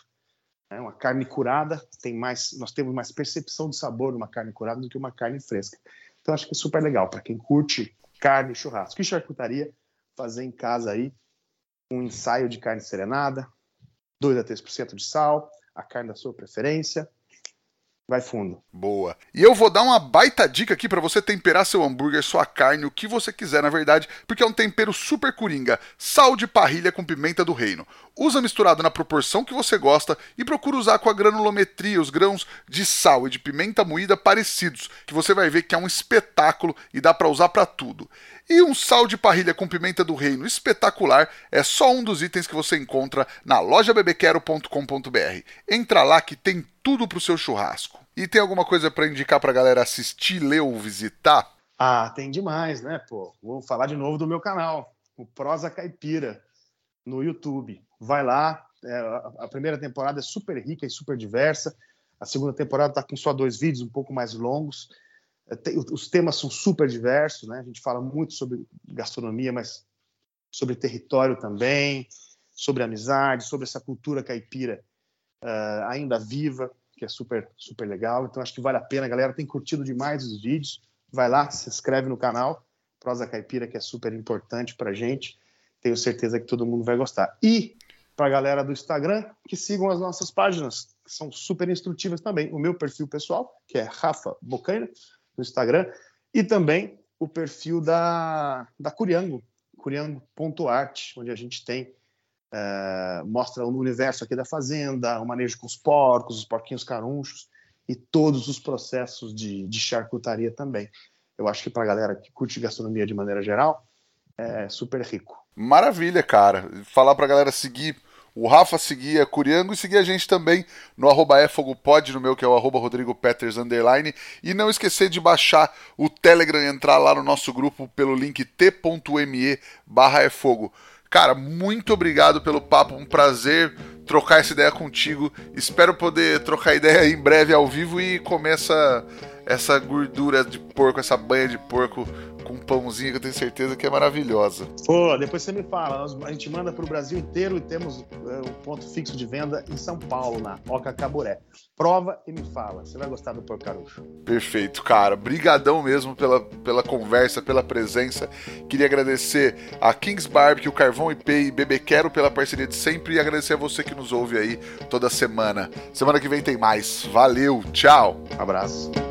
É uma carne curada tem mais, nós temos mais percepção de sabor numa carne curada do que uma carne fresca. Então acho que é super legal para quem curte carne e churrasco. E charcutaria, fazer em casa aí um ensaio de carne serenada, 2 a 3% de sal, a carne da sua preferência, vai fundo. Boa. E eu vou dar uma baita dica aqui para você temperar seu hambúrguer, sua carne, o que você quiser, na verdade, porque é um tempero super coringa. Sal de parrilha com pimenta do reino. Usa misturado na proporção que você gosta e procura usar com a granulometria os grãos de sal e de pimenta moída parecidos, que você vai ver que é um espetáculo e dá para usar para tudo. E um sal de parrilha com pimenta do reino espetacular é só um dos itens que você encontra na lojabebequero.com.br. Entra lá que tem tudo pro seu churrasco. E tem alguma coisa para indicar pra galera assistir, ler ou visitar? Ah, tem demais, né, pô? Vou falar de novo do meu canal, o Prosa Caipira, no YouTube. Vai lá, é, a primeira temporada é super rica e super diversa. A segunda temporada tá com só dois vídeos, um pouco mais longos. É, os temas são super diversos, né? A gente fala muito sobre gastronomia, mas sobre território também, sobre amizade, sobre essa cultura caipira uh, ainda viva, que é super, super legal. Então acho que vale a pena, a galera tem curtido demais os vídeos. Vai lá, se inscreve no canal Prosa Caipira, que é super importante para gente. Tenho certeza que todo mundo vai gostar. E para a galera do Instagram, que sigam as nossas páginas, que são super instrutivas também. O meu perfil pessoal, que é Rafa Bocaina, no Instagram, e também o perfil da, da Curiango, curiango.art, onde a gente tem é, mostra o universo aqui da fazenda, o manejo com os porcos, os porquinhos carunchos e todos os processos de, de charcutaria também. Eu acho que para a galera que curte gastronomia de maneira geral, é super rico. Maravilha, cara. Falar para a galera seguir o Rafa seguir a Curiango e seguir a gente também no arroba efogopod, no meu que é o arroba Rodrigo Peters underline. E não esquecer de baixar o Telegram e entrar lá no nosso grupo pelo link t.me barra efogo. Cara, muito obrigado pelo papo, um prazer trocar essa ideia contigo. Espero poder trocar ideia em breve ao vivo e comer essa, gordura de porco, essa banha de porco com pãozinho que eu tenho certeza que é maravilhosa. Pô, depois você me fala. A gente manda para o Brasil inteiro e temos é, um ponto fixo de venda em São Paulo, na Oca Caburé. Prova e me fala. Você vai gostar do porcarucho. Perfeito, cara. Brigadão mesmo pela, pela conversa, pela presença. Queria agradecer a Kings Barbecue, Carvão IP e Bebê Quero pela parceria de sempre e agradecer a você que nos ouve aí toda semana. Semana que vem tem mais. Valeu, tchau. Abraço.